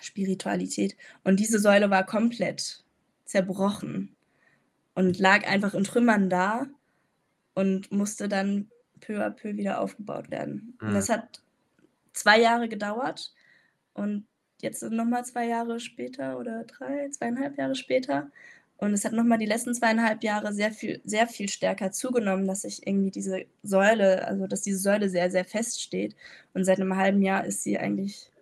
Spiritualität. Und diese Säule war komplett zerbrochen und lag einfach in Trümmern da und musste dann peu à peu wieder aufgebaut werden. Und Mhm. das hat 2 Jahre gedauert und jetzt sind noch mal 2 Jahre später oder 3, 2,5 Jahre später und es hat noch mal die letzten 2,5 Jahre sehr viel sehr viel stärker zugenommen, dass ich irgendwie diese Säule also, dass diese Säule sehr, sehr fest steht. Und seit 'nem 1/2 Jahr ist sie eigentlich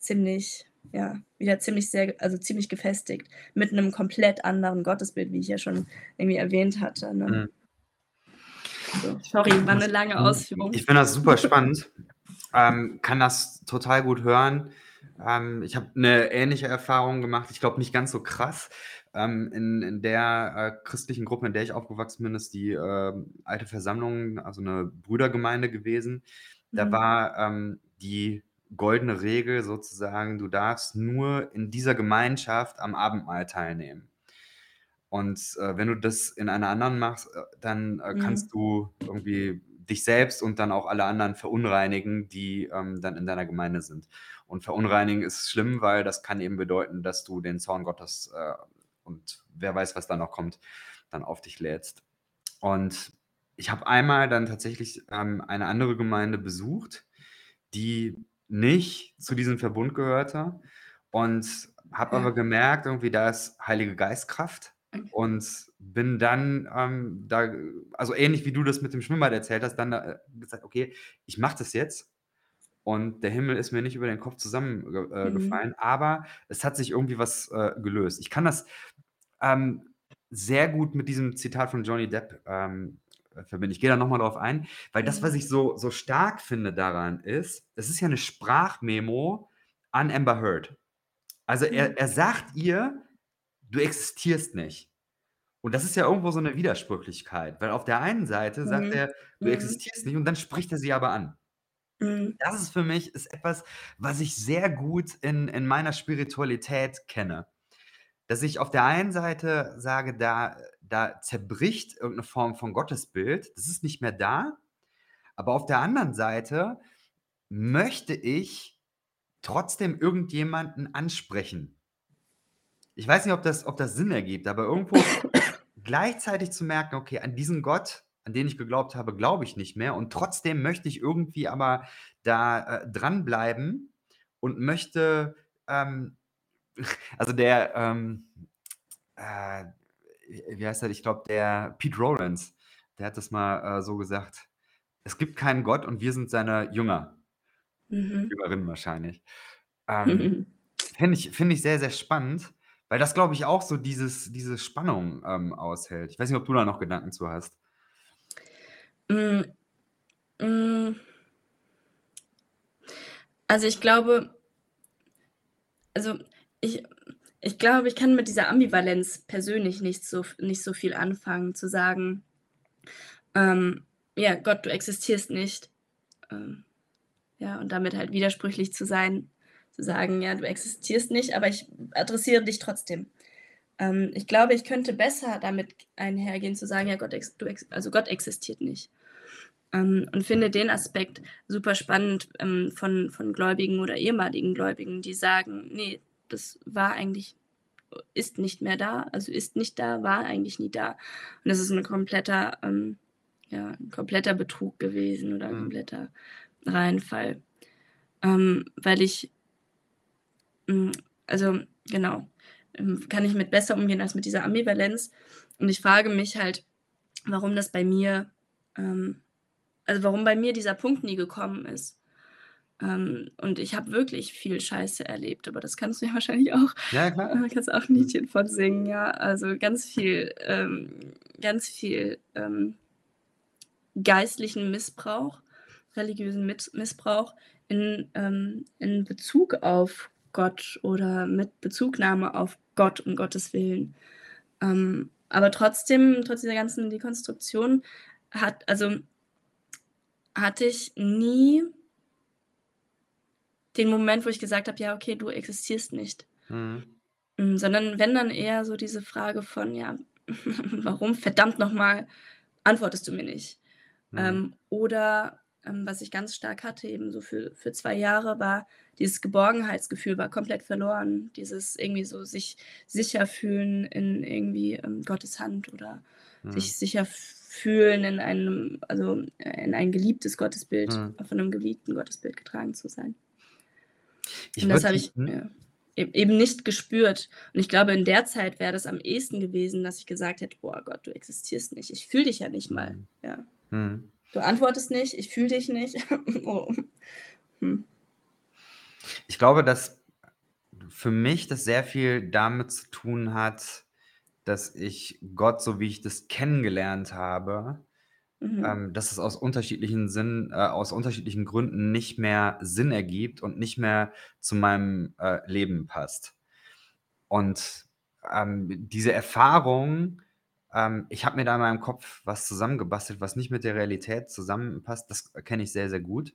ziemlich ja, wieder ziemlich sehr also, ziemlich gefestigt mit 'nem komplett anderen Gottesbild, wie ich ja schon irgendwie erwähnt hatte, ne? Mhm. So, sorry, war 'ne lange Mhm. Ausführung. Ich finde das super spannend. Ähm, kann das total gut hören. Ähm, ich habe 'ne ähnliche Erfahrung gemacht, ich glaube nicht ganz so krass. Ähm, in in der, äh, christlichen Gruppe, in der ich aufgewachsen bin, ist die, ähm, Alte Versammlung, also 'ne Brüdergemeinde gewesen. Da Mhm. war, ähm, die goldene Regel sozusagen, du darfst nur in dieser Gemeinschaft am Abendmahl teilnehmen. Und, äh, wenn du das in einer anderen machst, äh, dann, äh, Mhm. kannst du irgendwie dich selbst und dann auch alle anderen verunreinigen, die, ähm, dann in deiner Gemeinde sind. Und verunreinigen ist schlimm, weil das kann eben bedeuten, dass du den Zorn Gottes, äh, und wer weiß, was da noch kommt, dann auf dich lädst. Und ich habe einmal dann tatsächlich, ähm, eine andere Gemeinde besucht, die nicht zu diesem Verbund gehörte und habe aber gemerkt, irgendwie, da ist Heilige Geist-Kraft. Und bin dann, ähm, da also, ähnlich wie du das mit dem Schwimmbad erzählt hast, dann da, äh, gesagt: „Okay, ich mache das jetzt.“ Und der Himmel ist mir nicht über den Kopf zusammenge äh, Mhm. aber es hat sich irgendwie was, äh, gelöst. Ich kann das, ähm, sehr gut mit diesem Zitat von Johnny Depp, ähm, äh, verbinden. Ich gehe da noch mal drauf ein, weil das, Mhm. was ich so so stark finde daran ist, es ist ja 'ne Sprachmemo an Amber Heard. Also, Mhm. er er sagt ihr: „Du existierst nicht.“ Und das ist ja irgendwo so 'ne Widersprüchlichkeit, weil auf der einen Seite sagt Mhm. er: „Du Mhm. existierst nicht“ und dann spricht er sie aber an. Mhm. Das ist für mich ist etwas, was ich sehr gut in in meiner Spiritualität kenne. dass ich auf der einen Seite sage, da da zerbricht irgendeine Form von Gottesbild, das ist nicht mehr da. Aber auf der anderen Seite möchte ich trotzdem irgendjemanden ansprechen. Ich weiß nicht, ob das ob das Sinn ergibt, aber irgendwo gleichzeitig zu merken: „Okay, an diesen Gott, an den ich geglaubt habe, glaube ich nicht mehr und trotzdem möchte ich irgendwie aber da, äh, dranbleiben und möchte, ähm“ also der, ähm, äh, wie heißt er? Ich glaube, der Pete Rowlands, der hat das mal, äh, so gesagt: „Es gibt keinen Gott und wir sind seine Jünger.“ Mhm. Jüngerinnen wahrscheinlich. Ähm, finde ich finde ich sehr, sehr spannend, weil das, glaube ich, auch so dieses diese Spannung, ähm, aushält. Ich weiß nicht, ob du da noch Gedanken zu hast? Hm, hm also, ich glaube also, ich ich glaube, ich kann mit dieser Ambivalenz persönlich nicht so nicht so viel anfangen, zu sagen, ähm: „Ja, Gott, du existierst nicht.“ Ähm, ja, und damit halt widersprüchlich zu sein, zu sagen: „Ja, du existierst nicht, aber ich adressiere dich trotzdem.“ Ähm, ich glaube, ich könnte besser damit einhergehen zu sagen: „Ja, Gott du also, Gott existiert nicht.“ Ähm, und finde den Aspekt super spannend, ähm, von von Gläubigen oder ehemaligen Gläubigen, die sagen: „Ne, das war eigentlich ist nicht mehr da, also, ist nicht da, war eigentlich nie da.“ Und das ist 'n kompletter ähm, ja, 'n kompletter Betrug gewesen oder 'n Mhm. kompletter Reinfall. Ähm, weil ich also, genau, ähm, kann ich mit besser umgehen als mit dieser Ambivalenz. Und ich frage mich halt, warum das bei mir ähm, also, warum bei mir dieser Punkt nie gekommen ist. Ähm, und ich habe wirklich viel Scheiße erlebt, aber das kannst du ja wahrscheinlich auch Ja, klar. äh, kannst auch 'n Mhm. Liedchen von singen, ja. Also, ganz viel ähm, ganz viel, ähm geistlichen Missbrauch, religiösen Missbrauch in ähm, in Bezug auf Gott oder mit Bezugnahme auf Gott um Gottes Willen. Ähm, aber trotzdem, trotz dieser ganzen Dekonstruktion hat also hatte ich nie den Moment, wo ich gesagt habe: „Ja, okay, du existierst nicht.“ Mhm. Hm, sondern wenn dann eher so diese Frage von: „Ja, warum verdammt noch mal antwortest du mir nicht?“ Mhm. Ähm, oder, ähm, was ich ganz stark hatte eben so für für 2 Jahre, war dieses Geborgenheitsgefühl war komplett verloren. Dieses irgendwie so sich sicher fühlen in irgendwie, ähm, Gottes Hand oder Mhm. sich sicher fühlen in einem also, äh, in ein geliebtes Gottesbild Mhm. von 'nem geliebten Gottesbild getragen zu sein. Und Ich das würde habe ich, mhm. ja, e eben nicht gespürt. Und ich glaube, in der Zeit wäre das am ehesten gewesen, dass ich gesagt hätte: „Boah Gott, du existierst nicht. Ich fühle dich ja nicht mal, Mhm. ja. Mhm. Du antwortest nicht, ich fühle dich nicht.“ Oh. Hm. Ich glaube, dass für mich das sehr viel damit zu tun hat, dass ich Gott, so wie ich das kennengelernt habe Mhm. ähm, dass es aus unterschiedlichen Sinn äh, aus unterschiedlichen Gründen nicht mehr Sinn ergibt und nicht mehr zu meinem, äh, Leben passt. Und, ähm, diese Erfahrung ähm, ich habe mir da in meinem Kopf was zusammengebastelt, was nicht mit der Realität zusammenpasst. Das kenne ich sehr, sehr gut.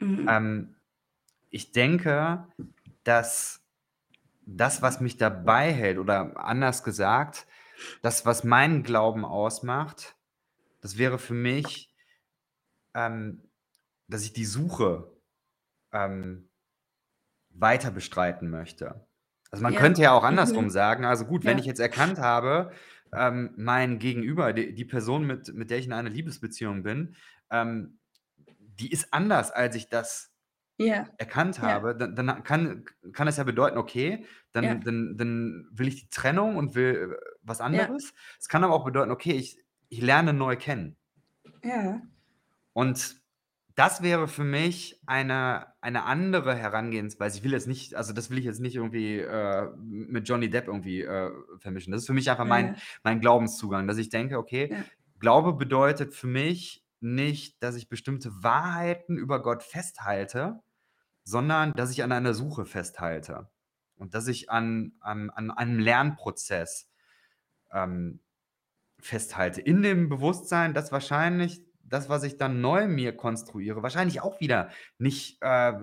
Mhm. Ähm, ich denke, dass das, was mich dabei hält oder anders gesagt, das, was meinen Glauben ausmacht, das wäre für mich ähm, dass ich die Suche, ähm weiter bestreiten möchte. Also, man Ja. könnte ja auch andersrum Mhm. sagen: „Also gut, wenn ich Ja. jetzt erkannt habe, ähm, mein Gegenüber, d die Person, mit mit der ich in einer Liebesbeziehung bin, ähm, die ist anders, als ich das Ja. erkannt Ja. habe“, dann dann kann kann das ja bedeuten, okay, dann dann dann will ich die Trennung und will, äh, was anderes. Es kann aber auch bedeuten, okay, ich ich lerne neu kennen. Ja. Und das wäre für mich eine eine andere Herangehensweise. Ich will jetzt nicht also, das will ich jetzt nicht irgendwie, äh, mit Johnny Depp irgendwie, äh, vermischen. Das ist für mich einfach mein Ja. mein Glaubenszugang, dass ich denke: „Okay, Ja. Glaube bedeutet für mich nicht, dass ich bestimmte Wahrheiten über Gott festhalte, sondern dass ich an einer Suche festhalte und dass ich an an an einem Lernprozess, ähm, festhalte. In dem Bewusstsein, dass wahrscheinlich das, was ich dann neu mir konstruiere, wahrscheinlich auch wieder nicht, äh,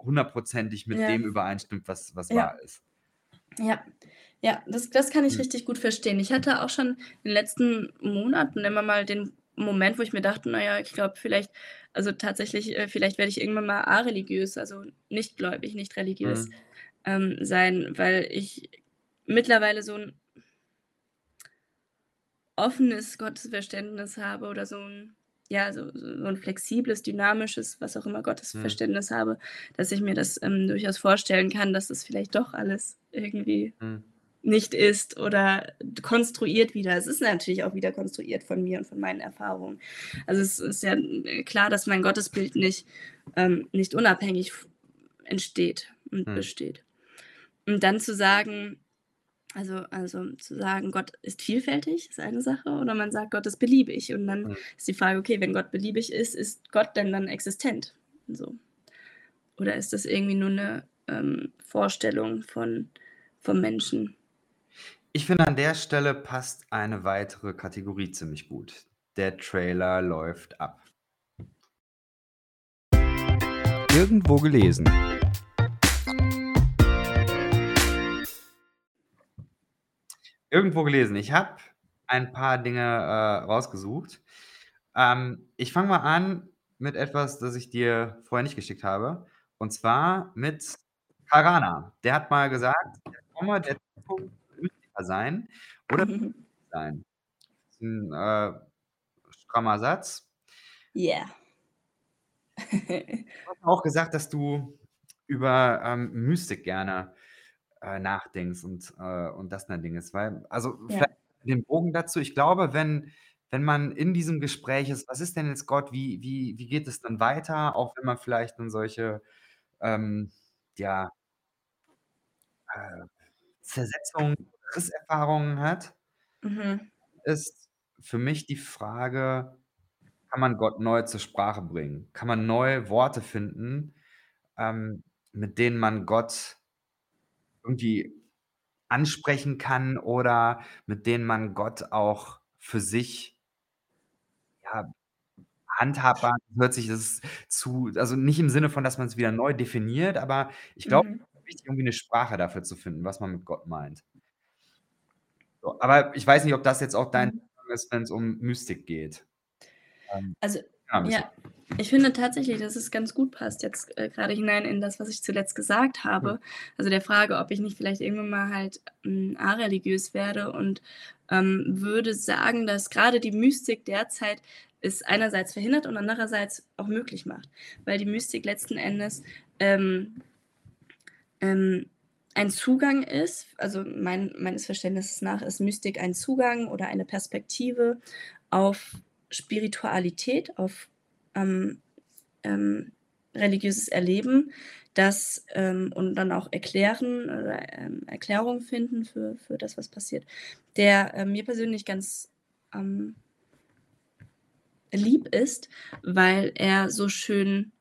hundertprozentig mit Ja. dem übereinstimmt, was was Ja. wahr ist. Ja, ja, das das kann ich Mhm. richtig gut verstehen. Ich hatte auch schon in den letzten Monaten immer mal den Moment, wo ich mir dachte: „Na ja, ich glaube vielleicht also tatsächlich, äh, vielleicht werde ich irgendwann mal areligiös, also nicht gläubig, nicht religiös, Mhm. ähm, sein“, weil ich mittlerweile so 'n offenes Gottesverständnis habe oder so 'n ja, so so 'n flexibles, dynamisches, was auch immer, Mhm. Gottesverständnis habe, dass ich mir das, ähm, durchaus vorstellen kann, dass das vielleicht doch alles irgendwie Mhm. nicht ist oder konstruiert wieder. Es ist natürlich auch wieder konstruiert von mir und von meinen Erfahrungen. Also, es ist ja, äh, klar, dass mein Gottesbild nicht ähm, nicht unabhängig entsteht und Mhm. besteht. Und dann zu sagen also also zu sagen, Gott ist vielfältig, ist eine Sache, oder man sagt, Gott ist beliebig. Und dann Mhm. ist die Frage: „Okay, wenn Gott beliebig ist, ist Gott denn dann existent?“ So. Oder ist das irgendwie nur 'ne, ähm, Vorstellung von vom Menschen? Ich finde, an der Stelle passt eine weitere Kategorie ziemlich gut. Der Trailer läuft ab. Irgendwo gelesen. Irgendwo gelesen. Ich habe ein paar Dinge, äh, rausgesucht. Ähm, ich fange mal an mit etwas, das ich dir vorher nicht geschickt habe, und zwar mit Karl Rahner. Der hat mal gesagt: „Der Komma der Zukunft wird Mystiker sein oder sein.“ Ist 'n, äh, strammer Satz. Ja. Du hast auch gesagt, dass du über, ähm, Mystik gerne, äh, nachdenkst und äh, und das dein Ding ist, weil also vielleicht Ja. den Bogen dazu. Ich glaube, wenn wenn man in diesem Gespräch ist: „Was ist denn jetzt Gott? Wie wie wie geht es dann weiter?“ Auch wenn man vielleicht dann solche, ähm, ja äh, Zersetzung, Risserfahrungen hat Mhm. ist für mich die Frage: Kann man Gott neu zur Sprache bringen? Kann man neue Worte finden, ähm, mit denen man Gott irgendwie ansprechen kann oder mit denen man Gott auch für sich ja, handhabbar hört sich das zu also nicht im Sinne von, dass man's wieder neu definiert, aber ich glaube, Mhm. es ist wichtig, irgendwie 'ne Sprache dafür zu finden, was man mit Gott meint. So, aber ich weiß nicht, ob das jetzt auch dein Mhm. ist, wenn's um Mystik geht. Ähm, Also, ja, ich finde tatsächlich, dass es ganz gut passt jetzt, äh, grade hinein in das, was ich zuletzt gesagt Mhm. habe. Also der Frage, ob ich nicht vielleicht irgendwann mal halt, hm, areligiös werde und, ähm, würde sagen, dass grade die Mystik derzeit es einerseits verhindert und andererseits auch möglich macht. Weil die Mystik letzten Endes, ähm ähm, ein Zugang ist also mein meines Verständnisses nach ist Mystik ein Zugang oder eine Perspektive auf Spiritualität, auf, ähm, ähm, religiöses Erleben, das, ähm und dann auch erklären oder, ähm, Erklärung finden für für das, was passiert, der, äh, mir persönlich ganz, ähm lieb ist, weil er so schön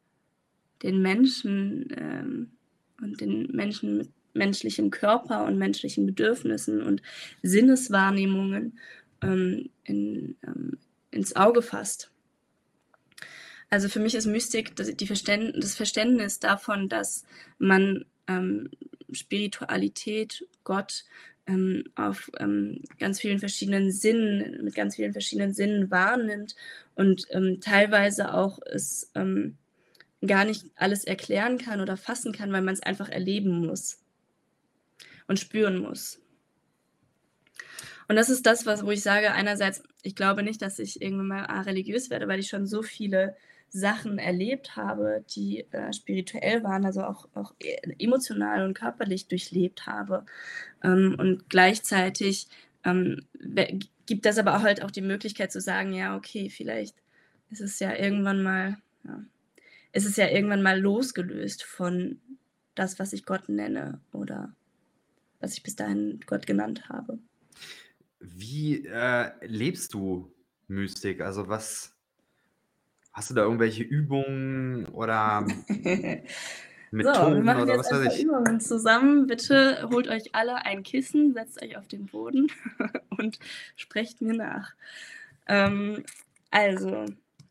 den Menschen, ähm und den Menschen mit menschlichem Körper und menschlichen Bedürfnissen und Sinneswahrnehmungen, ähm, in ins Auge fasst. Also für mich ist Mystik das Verständ das Verständnis davon, dass man, ähm, Spiritualität, Gott, ähm, auf, ähm, ganz vielen verschiedenen Sinnen mit ganz vielen verschiedenen Sinnen wahrnimmt und, ähm, teilweise auch es, ähm, gar nicht alles erklären kann oder fassen kann, weil man's einfach erleben muss und spüren muss. Und das ist das, was wo ich sage, einerseits, ich glaube nicht, dass ich irgendwann mal areligiös werde, weil ich schon so viele Sachen erlebt habe, die, äh, spirituell waren, also auch auch e emotional und körperlich durchlebt habe. Ähm, und gleichzeitig, ähm, gibt das aber halt auch die Möglichkeit zu sagen: „Ja, okay, vielleicht ist es ja irgendwann mal ja, ist es ja irgendwann mal losgelöst von das, was ich Gott nenne oder was ich bis dahin Gott genannt habe.“ Wie, äh, lebst du Mystik? Also was hast du da irgendwelche Übungen oder So, wir Methoden machen oder jetzt was weiß ich? Übungen zusammen. Bitte holt euch alle ein Kissen, setzt euch auf den Boden und sprecht mir nach. Ähm, also,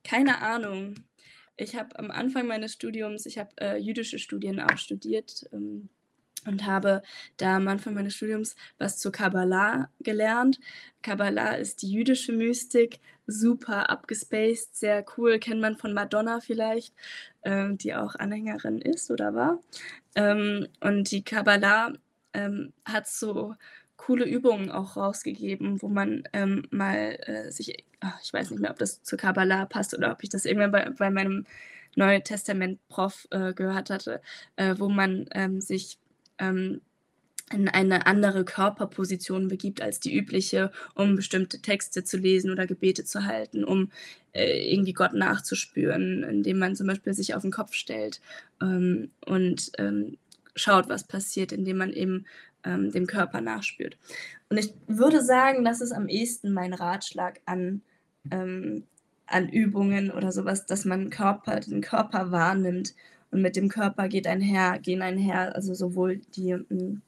keine Ahnung. Ich habe am Anfang meines Studiums ich habe, äh, jüdische Studien auch studiert, ähm, und habe da am Anfang meines Studiums was zur Kabbala gelernt. Kabbala ist die jüdische Mystik, super abgespaced, sehr cool, kennt man von Madonna vielleicht, ähm, die auch Anhängerin ist oder war. Ähm, und die Kabbala ähm, hat so coole Übungen auch rausgegeben, wo man ähm, mal äh, sich, ach, ich weiß nicht mehr, ob das zur Kabbala passt oder ob ich das irgendwann bei, bei meinem Neue Testament-Prof äh, gehört hatte, äh, wo man ähm, sich ähm, in eine andere Körperposition begibt als die übliche, um bestimmte Texte zu lesen oder Gebete zu halten, um äh, irgendwie Gott nachzuspüren, indem man zum Beispiel sich auf den Kopf stellt ähm, und ähm, schaut, was passiert, indem man eben ähm, dem Körper nachspürt. Und ich würde sagen, das ist am ehesten mein Ratschlag an, ähm, an Übungen oder sowas, dass man Körper, den Körper wahrnimmt und mit dem Körper geht einher, gehen einher, also sowohl die, hm,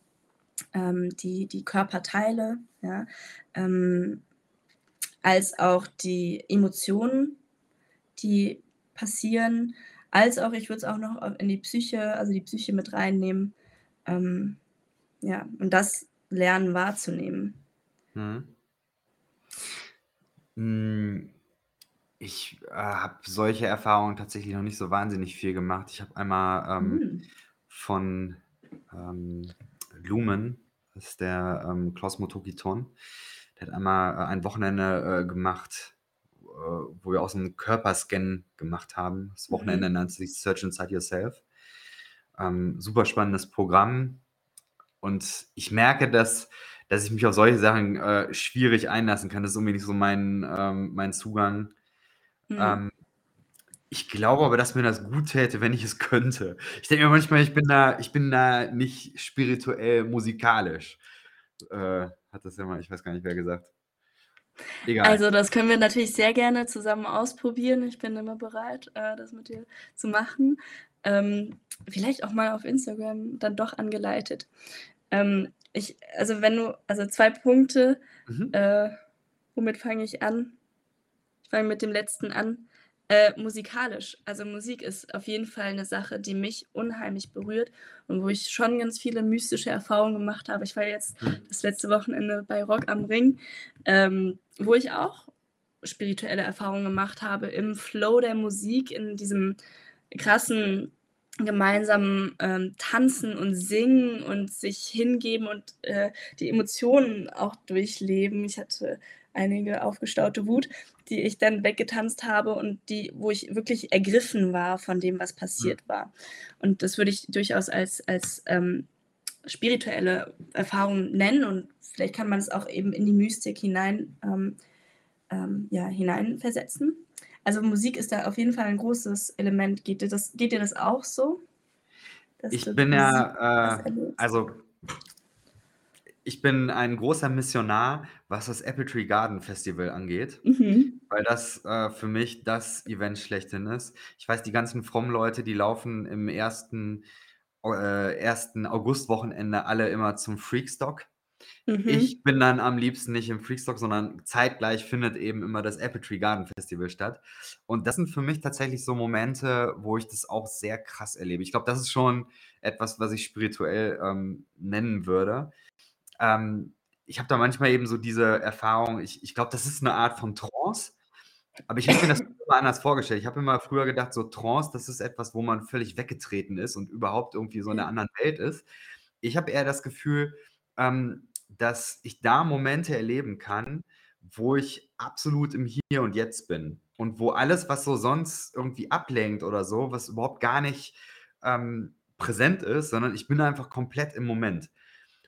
ähm, die, die Körperteile, ja, ähm, als auch die Emotionen, die passieren, als auch, ich würde es auch noch in die Psyche, also die Psyche mit reinnehmen. Ähm, ja, und das lernen wahrzunehmen. Hm, ich, äh, habe solche Erfahrungen tatsächlich noch nicht so wahnsinnig viel gemacht. Ich habe einmal, ähm, Mhm. von, ähm, Lumen, das ist der, ähm, Klaus Motoki Thon, der hat einmal, äh, ein Wochenende, äh, gemacht, äh, wo wir auch so 'n Körperscan gemacht haben. Das Wochenende Mhm. nannte sich „Search Inside Yourself“. Ähm, super spannendes Programm und ich merke, dass dass ich mich auf solche Sachen, äh, schwierig einlassen kann. Das ist irgendwie nicht so mein ähm, mein Zugang. Mhm. Ähm, ich glaube aber, dass mir das gut täte, wenn ich es könnte. Ich denke mir manchmal, ich bin da ich bin da nicht spirituell musikalisch. Äh, hat das ja mal ich weiß gar nicht, wer gesagt. Egal. Also, das können wir natürlich sehr gerne zusammen ausprobieren. Ich bin immer bereit, äh, das mit dir zu machen. Ähm, vielleicht auch mal auf Instagram dann doch angeleitet. Ähm, ich also, wenn du also 2 Punkte, Mhm. äh, womit fange ich an? Ich fange mit dem letzten an. Äh, musikalisch. Also, Musik ist auf jeden Fall 'ne Sache, die mich unheimlich berührt und wo ich schon ganz viele mystische Erfahrungen gemacht habe. Ich war jetzt Mhm. das letzte Wochenende bei Rock am Ring, ähm, wo ich auch spirituelle Erfahrungen gemacht habe im Flow der Musik, in diesem krassen gemeinsamen, ähm, Tanzen und Singen und sich hingeben und, äh, die Emotionen auch durchleben. Ich hatte einige aufgestaute Wut, die ich dann weggetanzt habe und die wo ich wirklich ergriffen war von dem, was Mhm. passiert war. Und das würde ich durchaus als als, ähm, spirituelle Erfahrung nennen und vielleicht kann man es auch eben in die Mystik hinein ähm, ähm, ja, hineinversetzen. Also, Musik ist da auf jeden Fall 'n großes Element. Geht dir das geht dir das auch so, Ich bin Musik ja, äh also ich bin ein großer Missionar, was das Apple Tree Garden Festival angeht, Mhm. weil das, äh, für mich das Event schlechthin ist. Ich weiß, die ganzen frommen Leute, die laufen im ersten äh, 1. August-Wochenende alle immer zum Freakstock. Mhm. Ich bin dann am liebsten nicht im Freakstock, sondern zeitgleich findet eben immer das Apple Tree Garden Festival statt. Und das sind für mich tatsächlich so Momente, wo ich das auch sehr krass erlebe. Ich glaube, das ist schon etwas, was ich spirituell, ähm, nennen würde. Ähm, ich habe da manchmal eben so diese Erfahrung, ich ich glaube, das ist 'ne Art von Trance, aber ich habe mir das immer anders vorgestellt. Ich habe immer früher gedacht, so Trance, das ist etwas, wo man völlig weggetreten ist und überhaupt irgendwie so in 'ner Ja. anderen Welt ist. Ich habe eher das Gefühl, ähm, dass ich da Momente erleben kann, wo ich absolut im Hier und Jetzt bin und wo alles, was so sonst irgendwie ablenkt oder so, was überhaupt gar nicht, ähm, präsent ist, sondern ich bin einfach komplett im Moment.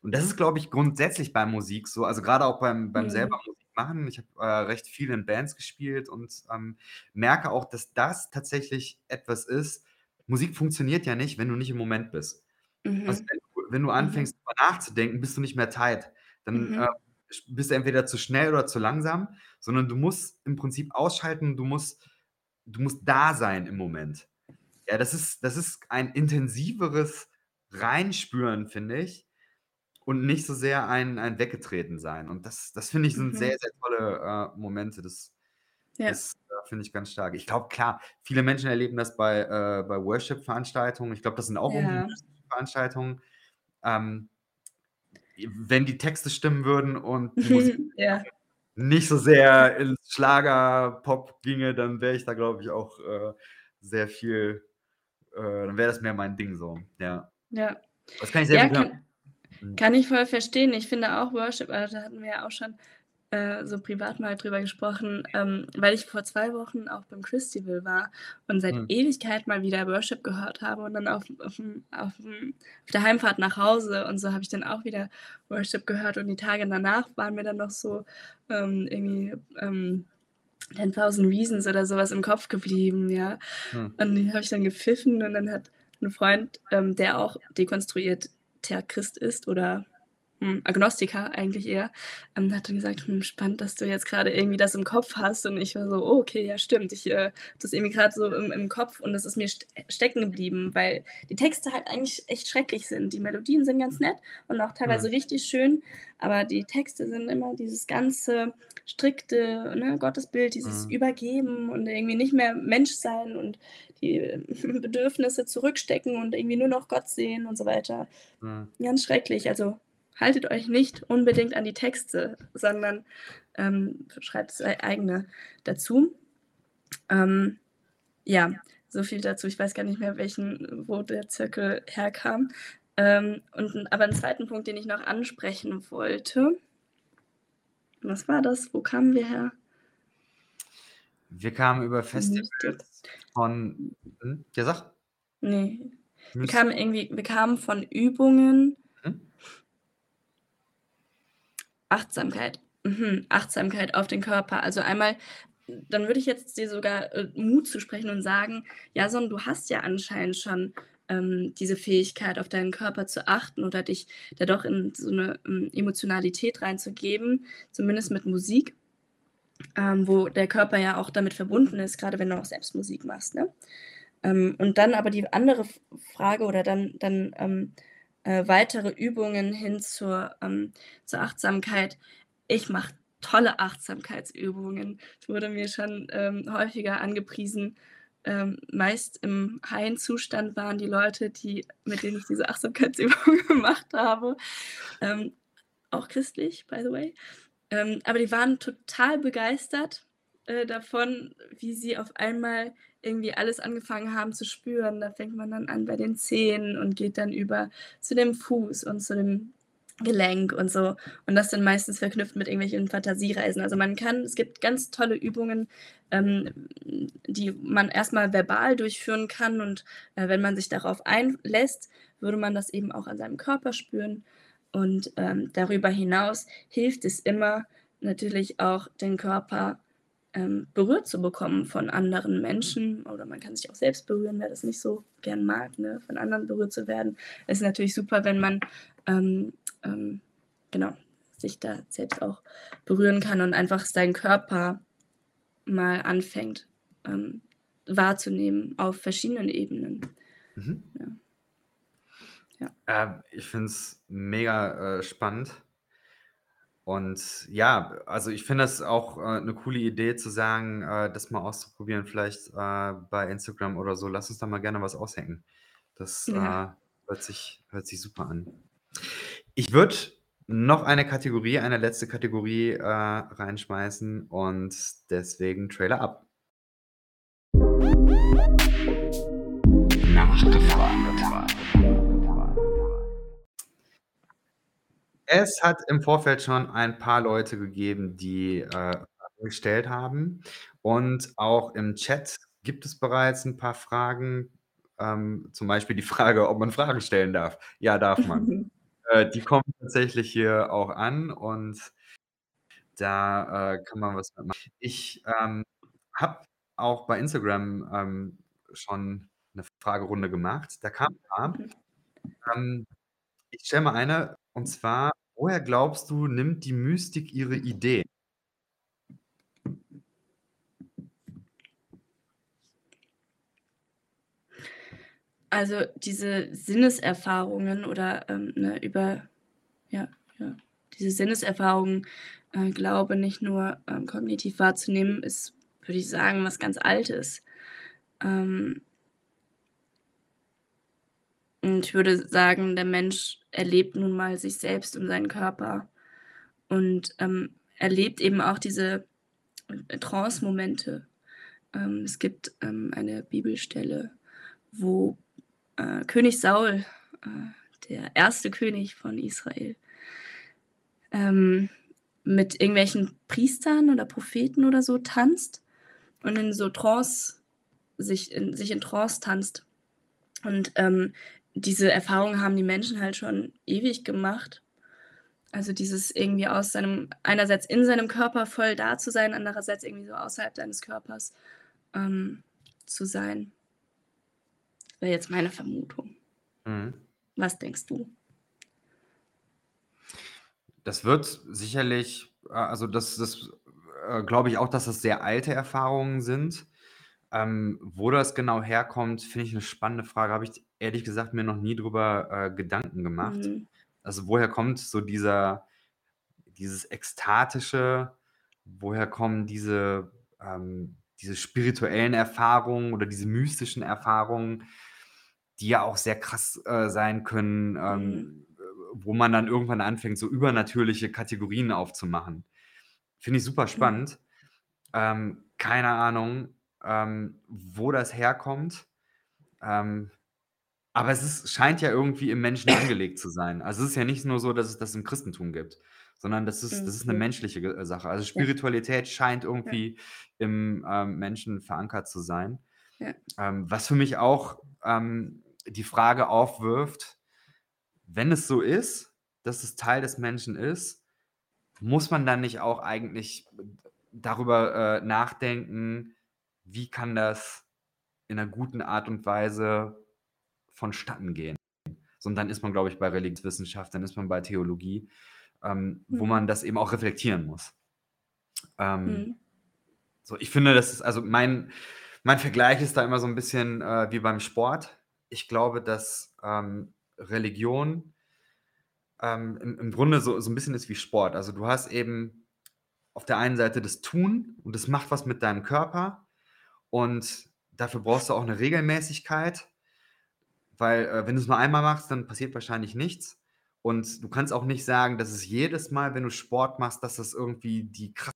Und das ist, glaube ich, grundsätzlich bei Musik so, also grade auch beim beim selber Mhm. Musik machen. Ich habe, äh, recht viel in Bands gespielt und, ähm, merke auch, dass das tatsächlich etwas ist Musik funktioniert ja nicht, wenn du nicht im Moment bist. Also, Mhm. wenn du wenn du Mhm. anfängst, drüber nachzudenken, bist du nicht mehr tight. Dann, äh, Mhm. sch bist du entweder zu schnell oder zu langsam, sondern du musst im Prinzip ausschalten, du musst du musst da sein im Moment. Ja, das ist das ist ein intensiveres Reinspüren, finde ich, und nicht so sehr ein ein Weggetretensein. Und das das finde ich, sind Mhm. sehr, sehr tolle, äh, Momente. Das Ja. das, äh, finde ich ganz stark. Ich glaube, klar, viele Menschen erleben das bei, äh bei Worship-Veranstaltungen. Ich glaube, das sind auch Ja. Veranstaltungen. ähm, wenn die Texte stimmen würden und die Musik Ja. nicht so sehr ins Schlager-Pop ginge, dann wäre ich da, glaube ich, auch, äh, sehr viel äh, dann wäre das mehr mein Ding so, ja. Ja. Das kann ich sehr Ja, gut kann. Kann ich voll verstehen. Ich finde auch Worship also, da hatten wir ja auch schon, äh, so privat mal drüber gesprochen, ähm, weil ich vor 2 Wochen auch beim Christival war und seit Mhm. Ewigkeit mal wieder Worship gehört habe und dann auf auf'm auf'm auf der Heimfahrt nach Hause und so habe ich dann auch wieder Worship gehört und die Tage danach waren mir dann noch so, ähm, irgendwie, ähm, „10,000 Reasons“ oder so was im Kopf geblieben, ja. Mhm. Und die habe ich dann gepfiffen und dann hat 'n Freund, ähm, der auch dekonstruierter Christ ist oder, Agnostiker eigentlich eher, ähm, hat dann gesagt: „Hm, spannend, dass du jetzt grade irgendwie das im Kopf hast.“ Und ich war so: „Oh, okay, ja stimmt.“ Ich, äh, habe das irgendwie grad so im im Kopf und das ist mir st stecken geblieben, weil die Texte halt eigentlich echt schrecklich sind. Die Melodien sind ganz nett und auch teilweise Mhm. richtig schön, aber die Texte sind immer dieses ganze strikte, ne, Gottesbild, dieses Mhm. Übergeben und irgendwie nicht mehr Mensch sein und die Bedürfnisse zurückstecken und irgendwie nur noch Gott sehen und so weiter. Mhm. Ganz schrecklich. Also, haltet euch nicht unbedingt an die Texte, sondern, ähm, schreibt sei eigene dazu. Ähm, ja, so viel dazu. Ich weiß gar nicht mehr, welchen wo der Zirkel herkam. Ähm, und aber 'n zweiten Punkt, den ich noch ansprechen wollte was war das? Wo kamen wir her? Wir kamen über. Festivals von mhm, ja, sag. Ne. Wir kamen irgendwie wir kamen von Übungen Mhm. Achtsamkeit. Mhm, Achtsamkeit auf den Körper. Also, einmal dann würde ich jetzt dir sogar, äh, Mut zusprechen und sagen: „Jason, du hast ja anscheinend schon, ähm, diese Fähigkeit, auf deinen Körper zu achten oder dich da doch in so 'ne, hm, Emotionalität reinzugeben, zumindest mit Musik, ähm, wo der Körper ja auch damit verbunden ist, grade wenn du auch selbst Musik machst, ne? Ähm, und dann aber die andere Frage oder dann dann, ähm, äh, weitere Übungen hin zur ähm, zur Achtsamkeit. Ich mache tolle Achtsamkeitsübungen. Es wurde mir schon, ähm, häufiger angepriesen. Ähm, meist im heilen Zustand waren die Leute, die mit denen ich diese Achtsamkeitsübungen gemacht habe, ähm, auch christlich, by the way. Ähm, aber die waren total begeistert, äh, davon, wie sie auf einmal irgendwie alles angefangen haben zu spüren. Da fängt man dann an bei den Zehen und geht dann über zu dem Fuß und zu dem Gelenk und so. Und das dann meistens verknüpft mit irgendwelchen Fantasiereisen. Also, man kann es gibt ganz tolle Übungen, ähm, die man erst mal verbal durchführen kann und, äh, wenn man sich darauf einlässt, würde man das eben auch an seinem Körper spüren. Und, ähm, darüber hinaus hilft es immer natürlich auch, den Körper, ähm, berührt zu bekommen von anderen Menschen oder man kann sich auch selbst berühren, wer das nicht so gern mag, ne, von anderen berührt zu werden. Es ist natürlich super, wenn man, ähm, ähm, genau, sich da selbst auch berühren kann und einfach seinen Körper mal anfängt, ähm, wahrzunehmen auf verschiedenen Ebenen. Mhm. Ja. Ja. Ähm, ich finde es mega, äh, spannend. Und ja, also, ich finde das auch, äh, 'ne coole Idee zu sagen, äh, das mal auszuprobieren, vielleicht, äh, bei Instagram oder so. Lass uns da mal gerne was aushängen. Das, äh, Ja. hört sich hört sich super an. Ich würde noch eine Kategorie eine letzte Kategorie, äh, reinschmeißen und deswegen Trailer ab. Es hat im Vorfeld schon ein paar Leute gegeben, die, äh, Fragen gestellt haben. Und auch im Chat gibt es bereits 'n paar Fragen, ähm, zum Beispiel die Frage, ob man Fragen stellen darf. Ja, darf man. Äh, die kommen tatsächlich hier auch an und da, äh, kann man was machen. Ich, ähm, habe auch bei Instagram, ähm, schon 'ne Fragerunde gemacht. Da kamen 'n paar. Mhm. Ähm, ich stelle mal eine, und zwar: „Woher glaubst du, nimmt die Mystik ihre Ideen?“ Also, diese Sinneserfahrungen oder, ähm, ne, über ja, ja, diese Sinneserfahrungen, äh, glaube nicht nur, ähm, kognitiv wahrzunehmen, ist, würde ich sagen, was ganz Altes. Ähm Und ich würde sagen, der Mensch erlebt nun mal sich selbst und seinen Körper und, ähm, erlebt eben auch diese, äh, Trance-Momente. Ähm, es gibt, ähm, eine Bibelstelle, wo, äh, König Saul, äh, der erste König von Israel ähm, mit irgendwelchen Priestern oder Propheten oder so tanzt und in so Trance sich in sich in Trance tanzt. Und, ähm, diese Erfahrung haben die Menschen halt schon ewig gemacht. Also, dieses irgendwie aus seinem einerseits in seinem Körper voll da zu sein, andererseits irgendwie so außerhalb deines Körpers, ähm, zu sein. Wäre jetzt meine Vermutung. Mhm. Was denkst du? Das wird sicherlich äh, also das das, äh, glaube ich auch, dass das sehr alte Erfahrungen sind. Ähm, wo das genau herkommt, finde ich 'ne spannende Frage. Habe ich ehrlich gesagt mir noch nie drüber, äh, Gedanken gemacht. Mhm. Also, woher kommt so dieser dieses Ekstatische? Woher kommen diese ähm, diese spirituellen Erfahrungen oder diese mystischen Erfahrungen, die ja auch sehr krass, äh, sein können, Mhm. ähm, äh, wo man dann irgendwann anfängt, so übernatürliche Kategorien aufzumachen. Finde ich super Ja. spannend. Ähm, keine Ahnung, ähm, wo das herkommt. Ähm, aber es ist scheint ja irgendwie im Menschen angelegt zu sein. Also, es ist ja nicht nur so, dass es das im Christentum gibt, sondern das ist das ist 'ne Okay. menschliche äh, Sache. Also, Ja. Spiritualität scheint Ja. irgendwie im, ähm, Menschen verankert zu sein. Ja. Ähm, was für mich auch, ähm, die Frage aufwirft: Wenn es so ist, dass es Teil des Menschen ist, muss man dann nicht auch eigentlich darüber, äh, nachdenken, wie kann das in 'ner guten Art und Weise vonstatten gehen? So, und dann ist man, glaube ich, bei Religionswissenschaft, dann ist man bei Theologie, ähm, wo Mhm. man das eben auch reflektieren muss. Ähm, Mhm. so, ich finde, das ist also mein mein Vergleich ist da immer so 'n bisschen, äh, wie beim Sport. Ich glaube, dass, ähm, Religion ähm, im im Grunde so so 'n bisschen ist wie Sport. Also, du hast eben auf der einen Seite das Tun und das macht was mit deinem Körper und dafür brauchst du auch 'ne Regelmäßigkeit, weil, äh, wenn du's nur einmal machst, dann passiert wahrscheinlich nichts. Und du kannst auch nicht sagen, dass es jedes Mal, wenn du Sport machst, dass das irgendwie die krasse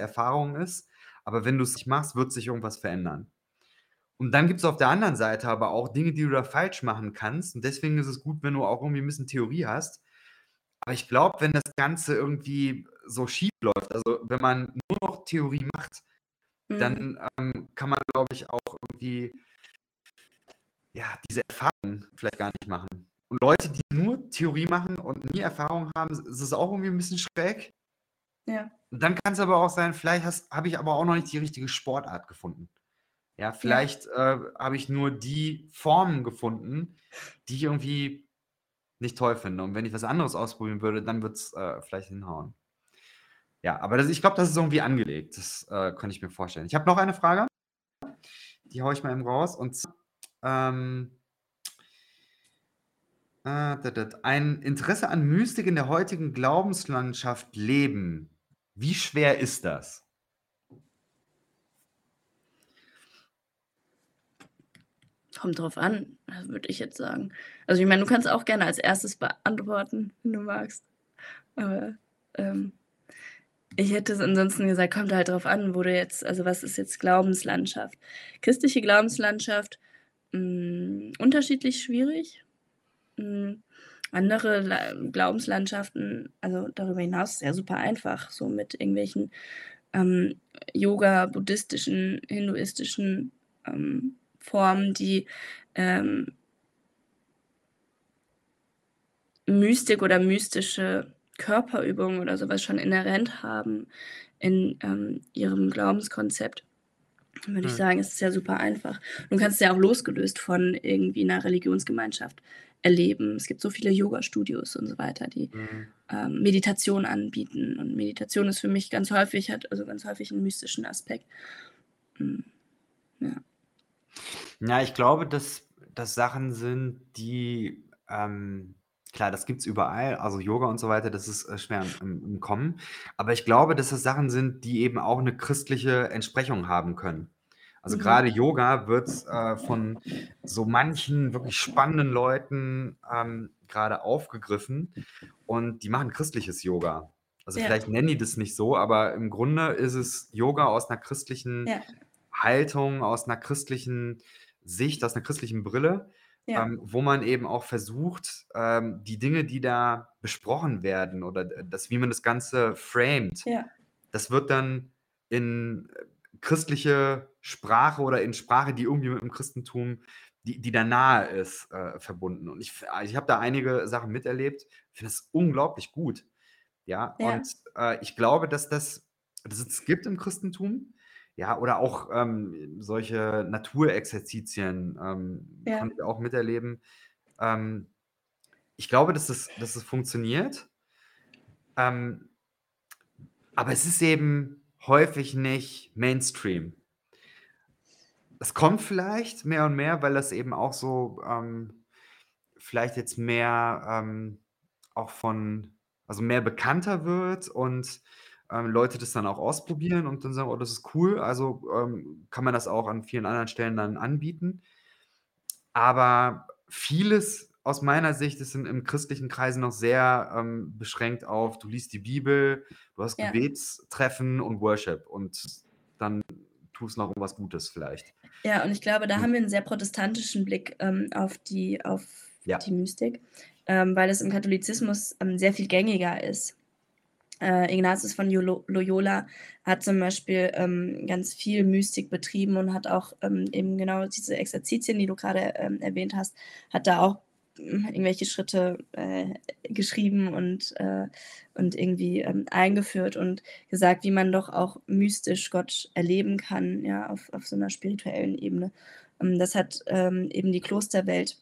Erfahrung ist. Aber wenn du's nicht machst, wird sich irgendwas verändern. Und dann gibt's auf der anderen Seite aber auch Dinge, die du da falsch machen kannst. Und deswegen ist es gut, wenn du auch irgendwie 'n bisschen Theorie hast. Aber ich glaube, wenn das Ganze irgendwie so schief läuft, also, wenn man nur noch Theorie macht, Mhm. dann, ähm, kann man, glaube ich, auch irgendwie ja, diese Erfahrung vielleicht gar nicht machen. Und Leute, die nur Theorie machen und nie Erfahrung haben, is ist es auch irgendwie 'n bisschen schräg. Ja. Und dann kann's aber auch sein, vielleicht habe ich aber auch noch nicht die richtige Sportart gefunden. Ja, Ja. vielleicht, äh, habe ich nur die Formen gefunden, die ich irgendwie nicht toll finde. Und wenn ich was anderes ausprobieren würde, dann wird's, äh, vielleicht hinhauen. Ja, aber das ich glaube, das ist irgendwie angelegt. Das, äh, könnte ich mir vorstellen. Ich habe noch eine Frage, die haue ich mal eben raus und z ähm äh, ein Interesse an Mystik in der heutigen Glaubenslandschaft leben. Wie schwer ist das? Kommt drauf an, würde ich jetzt sagen. Also, ich meine, du kannst auch gerne als 1. beantworten, wenn du magst. Aber, ähm, ich hätte s ansonsten gesagt, kommt halt drauf an, wo du jetzt also, was ist jetzt Glaubenslandschaft? Christliche Glaubenslandschaft, hm, unterschiedlich schwierig. Hm, andere La Glaubenslandschaften also, darüber hinaus ja super einfach, so mit irgendwelchen, ähm, Yoga, buddhistischen, hinduistischen, ähm, Formen, die, ähm Mystik oder mystische Körperübungen oder so was schon inhärent haben in, ähm, ihrem Glaubenskonzept. Dann würde ich Mhm. sagen, es ist ja super einfach. Du kannst es ja auch losgelöst von irgendwie 'ner Religionsgemeinschaft erleben. Es gibt so viele Yogastudios und so weiter, die, Mhm. ähm, Meditation anbieten. Und Meditation ist für mich ganz häufig hat also, ganz häufig 'n mystischen Aspekt. Hm, ja. Ja, ich glaube, dass das Sachen sind, die, ähm klar, das gibt's überall, also, Yoga und so weiter, das ist, äh, schwer im im Kommen. Aber ich glaube, dass das Sachen sind, die eben auch 'ne christliche Entsprechung haben können. Also Mhm. gerade Yoga wird äh, von so manchen wirklich spannenden Leuten ähm, gerade aufgegriffen und die machen christliches Yoga. Also Ja. vielleicht nennen die das nicht so, aber im Grunde ist es Yoga aus einer christlichen Ja. Haltung, aus einer christlichen Sicht, aus einer christlichen Brille, Ja. ähm, wo man eben auch versucht, ähm, die Dinge, die da besprochen werden oder das, wie man das Ganze framed, Ja. das wird dann in äh, christliche Sprache oder in Sprache, die irgendwie mit dem Christentum, die, die da nahe ist, äh, verbunden. Und ich, f- ich habe da einige Sachen miterlebt, ich finde das unglaublich gut. Ja, Ja. und äh, ich glaube, dass das, dass es gibt im Christentum, ja, oder auch ähm, solche Naturexerzitien ähm, Ja. konnte ich auch miterleben. Ähm, ich glaube, dass es, dass es funktioniert. Ähm, aber es ist eben häufig nicht Mainstream. Es kommt vielleicht mehr und mehr, weil das eben auch so ähm, vielleicht jetzt mehr ähm, auch von, also mehr bekannter wird und ähm, Leute das dann auch ausprobieren und dann sagen, oh, das ist cool. Also ähm, kann man das auch an vielen anderen Stellen dann anbieten. Aber vieles aus meiner Sicht ist in, im christlichen Kreisen noch sehr ähm, beschränkt auf, du liest die Bibel, du hast Ja. Gebetstreffen und Worship und dann tust noch irgendwas Gutes vielleicht. Ja, und ich glaube, da Hm. haben wir einen sehr protestantischen Blick ähm, auf die, auf Ja. die Mystik, ähm, weil es im Katholizismus ähm, sehr viel gängiger ist. Äh, Ignatius von Loyola hat zum Beispiel ähm, ganz viel Mystik betrieben und hat auch ähm, eben genau diese Exerzitien, die du gerade ähm, erwähnt hast, hat da auch ähm, irgendwelche Schritte äh, geschrieben und, äh, und irgendwie ähm, eingeführt und gesagt, wie man doch auch mystisch Gott erleben kann, ja, auf, auf so einer spirituellen Ebene. Ähm, das hat ähm, eben die Klosterwelt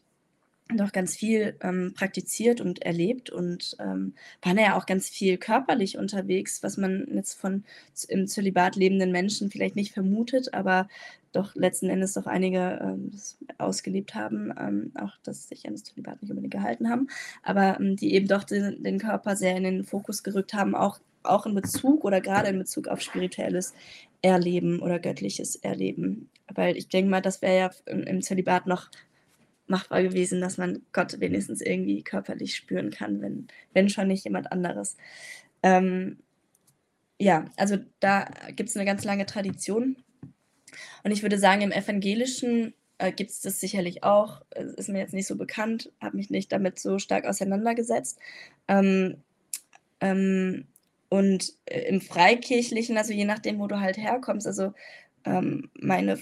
doch ganz viel ähm, praktiziert und erlebt und ähm, waren ja auch ganz viel körperlich unterwegs, was man jetzt von im Zölibat lebenden Menschen vielleicht nicht vermutet, aber doch letzten Endes doch einige ähm, ausgelebt haben, ähm, auch dass sich an das Zölibat nicht unbedingt gehalten haben, aber ähm, die eben doch den, den Körper sehr in den Fokus gerückt haben, auch, auch in Bezug oder gerade in Bezug auf spirituelles Erleben oder göttliches Erleben. Weil ich denke mal, das wäre ja im Zölibat noch machbar gewesen, dass man Gott wenigstens irgendwie körperlich spüren kann, wenn, wenn schon nicht jemand anderes. Ähm, ja, also da gibt es eine ganz lange Tradition. Und ich würde sagen, im Evangelischen äh, gibt es das sicherlich auch. Ist mir jetzt nicht so bekannt, habe mich nicht damit so stark auseinandergesetzt. Ähm, ähm, und äh, im Freikirchlichen, also je nachdem, wo du halt herkommst, also ähm, meine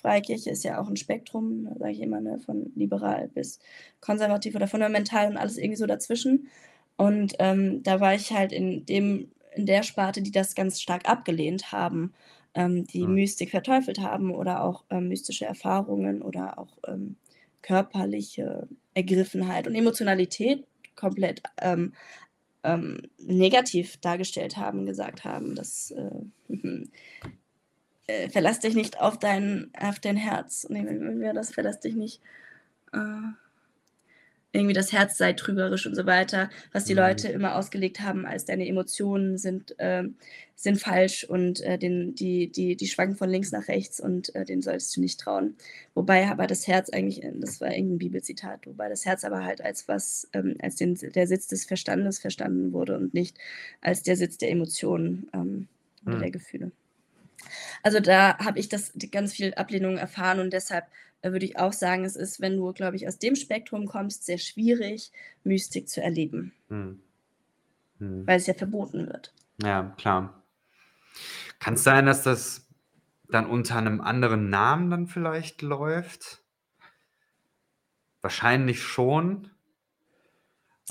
Freikirche ist ja auch ein Spektrum, sage ich immer, ne, von liberal bis konservativ oder fundamental und alles irgendwie so dazwischen. Und ähm, da war ich halt in dem, in der Sparte, die das ganz stark abgelehnt haben, ähm, die Hm. Mystik verteufelt haben oder auch ähm, mystische Erfahrungen oder auch ähm, körperliche Ergriffenheit und Emotionalität komplett ähm, ähm, negativ dargestellt haben, gesagt haben, dass äh, äh, verlass dich nicht auf dein, auf dein Herz. Nee, wie war das? Verlass dich nicht. Äh, irgendwie das Herz sei trügerisch und so weiter, was die Mhm. Leute immer ausgelegt haben, als deine Emotionen sind, ähm, sind falsch und äh, den, die, die, die schwanken von links nach rechts und äh, den solltest du nicht trauen. Wobei aber das Herz eigentlich, äh, das war irgendein Bibelzitat, wobei das Herz aber halt als was, ähm, als den, der Sitz des Verstandes verstanden wurde und nicht als der Sitz der Emotionen ähm, oder Hm. der Gefühle. Also da habe ich das ganz viel Ablehnung erfahren und deshalb äh, würde ich auch sagen, es ist, wenn du, glaube ich, aus dem Spektrum kommst, sehr schwierig, Mystik zu erleben, Hm. Hm. weil es ja verboten wird. Ja, klar. Kann es sein, dass das dann unter einem anderen Namen dann vielleicht läuft? Wahrscheinlich schon.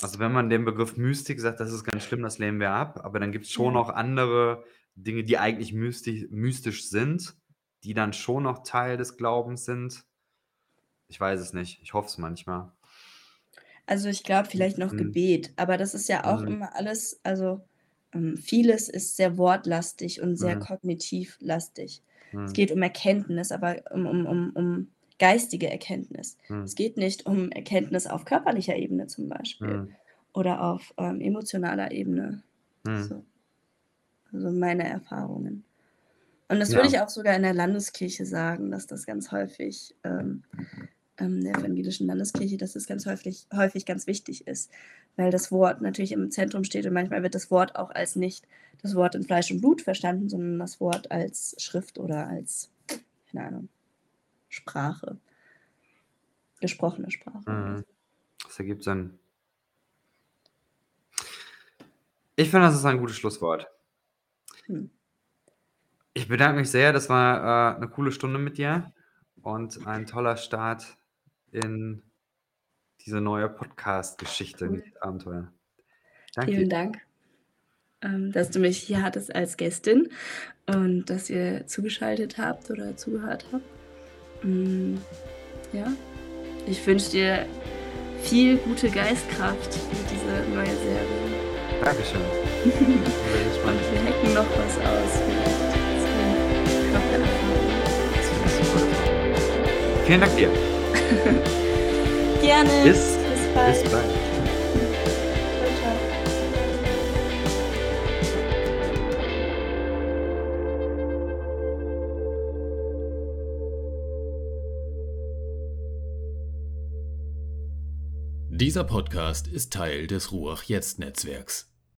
Also wenn man den Begriff Mystik sagt, das ist ganz schlimm, das lehnen wir ab. Aber dann gibt es schon Ja. noch andere Dinge, die eigentlich mystisch, mystisch sind, die dann schon noch Teil des Glaubens sind. Ich weiß es nicht. Ich hoffe es manchmal. Also ich glaube vielleicht noch Hm. Gebet, aber das ist ja auch Hm. immer alles, also ähm, vieles ist sehr wortlastig und sehr Hm. kognitiv lastig. Es Hm. geht um Erkenntnis, aber um, um, um, um geistige Erkenntnis. Hm. Es geht nicht um Erkenntnis auf körperlicher Ebene zum Beispiel Hm. oder auf ähm, emotionaler Ebene. Hm. So. Also meine Erfahrungen. Und das würde ich auch sogar in der Landeskirche sagen, dass das ganz häufig ähm, ähm, der evangelischen Landeskirche, dass das ganz häufig, häufig ganz wichtig ist, weil das Wort natürlich im Zentrum steht und manchmal wird das Wort auch als nicht das Wort in Fleisch und Blut verstanden, sondern das Wort als Schrift oder als, keine Ahnung, Sprache. Gesprochene Sprache. Mhm. Das ergibt Sinn. Ich finde, das ist ein gutes Schlusswort. Hm. Ich bedanke mich sehr. Das war äh, eine coole Stunde mit dir und ein toller Start in diese neue Podcast-Geschichte Cool. mit Abenteuer. Danke Vielen. Dank, ähm, dass du mich hier hattest als Gästin und dass ihr zugeschaltet habt oder zugehört habt. Mm, ja, ich wünsche dir viel gute Geistkraft für diese neue Serie. Dankeschön. Und wir hacken noch was aus. Vielleicht. Vielen Dank dir. Gerne. Bis, Bis bald. bis bald. Ciao, ciao. Dieser Podcast ist Teil des Ruach Jetzt Netzwerks.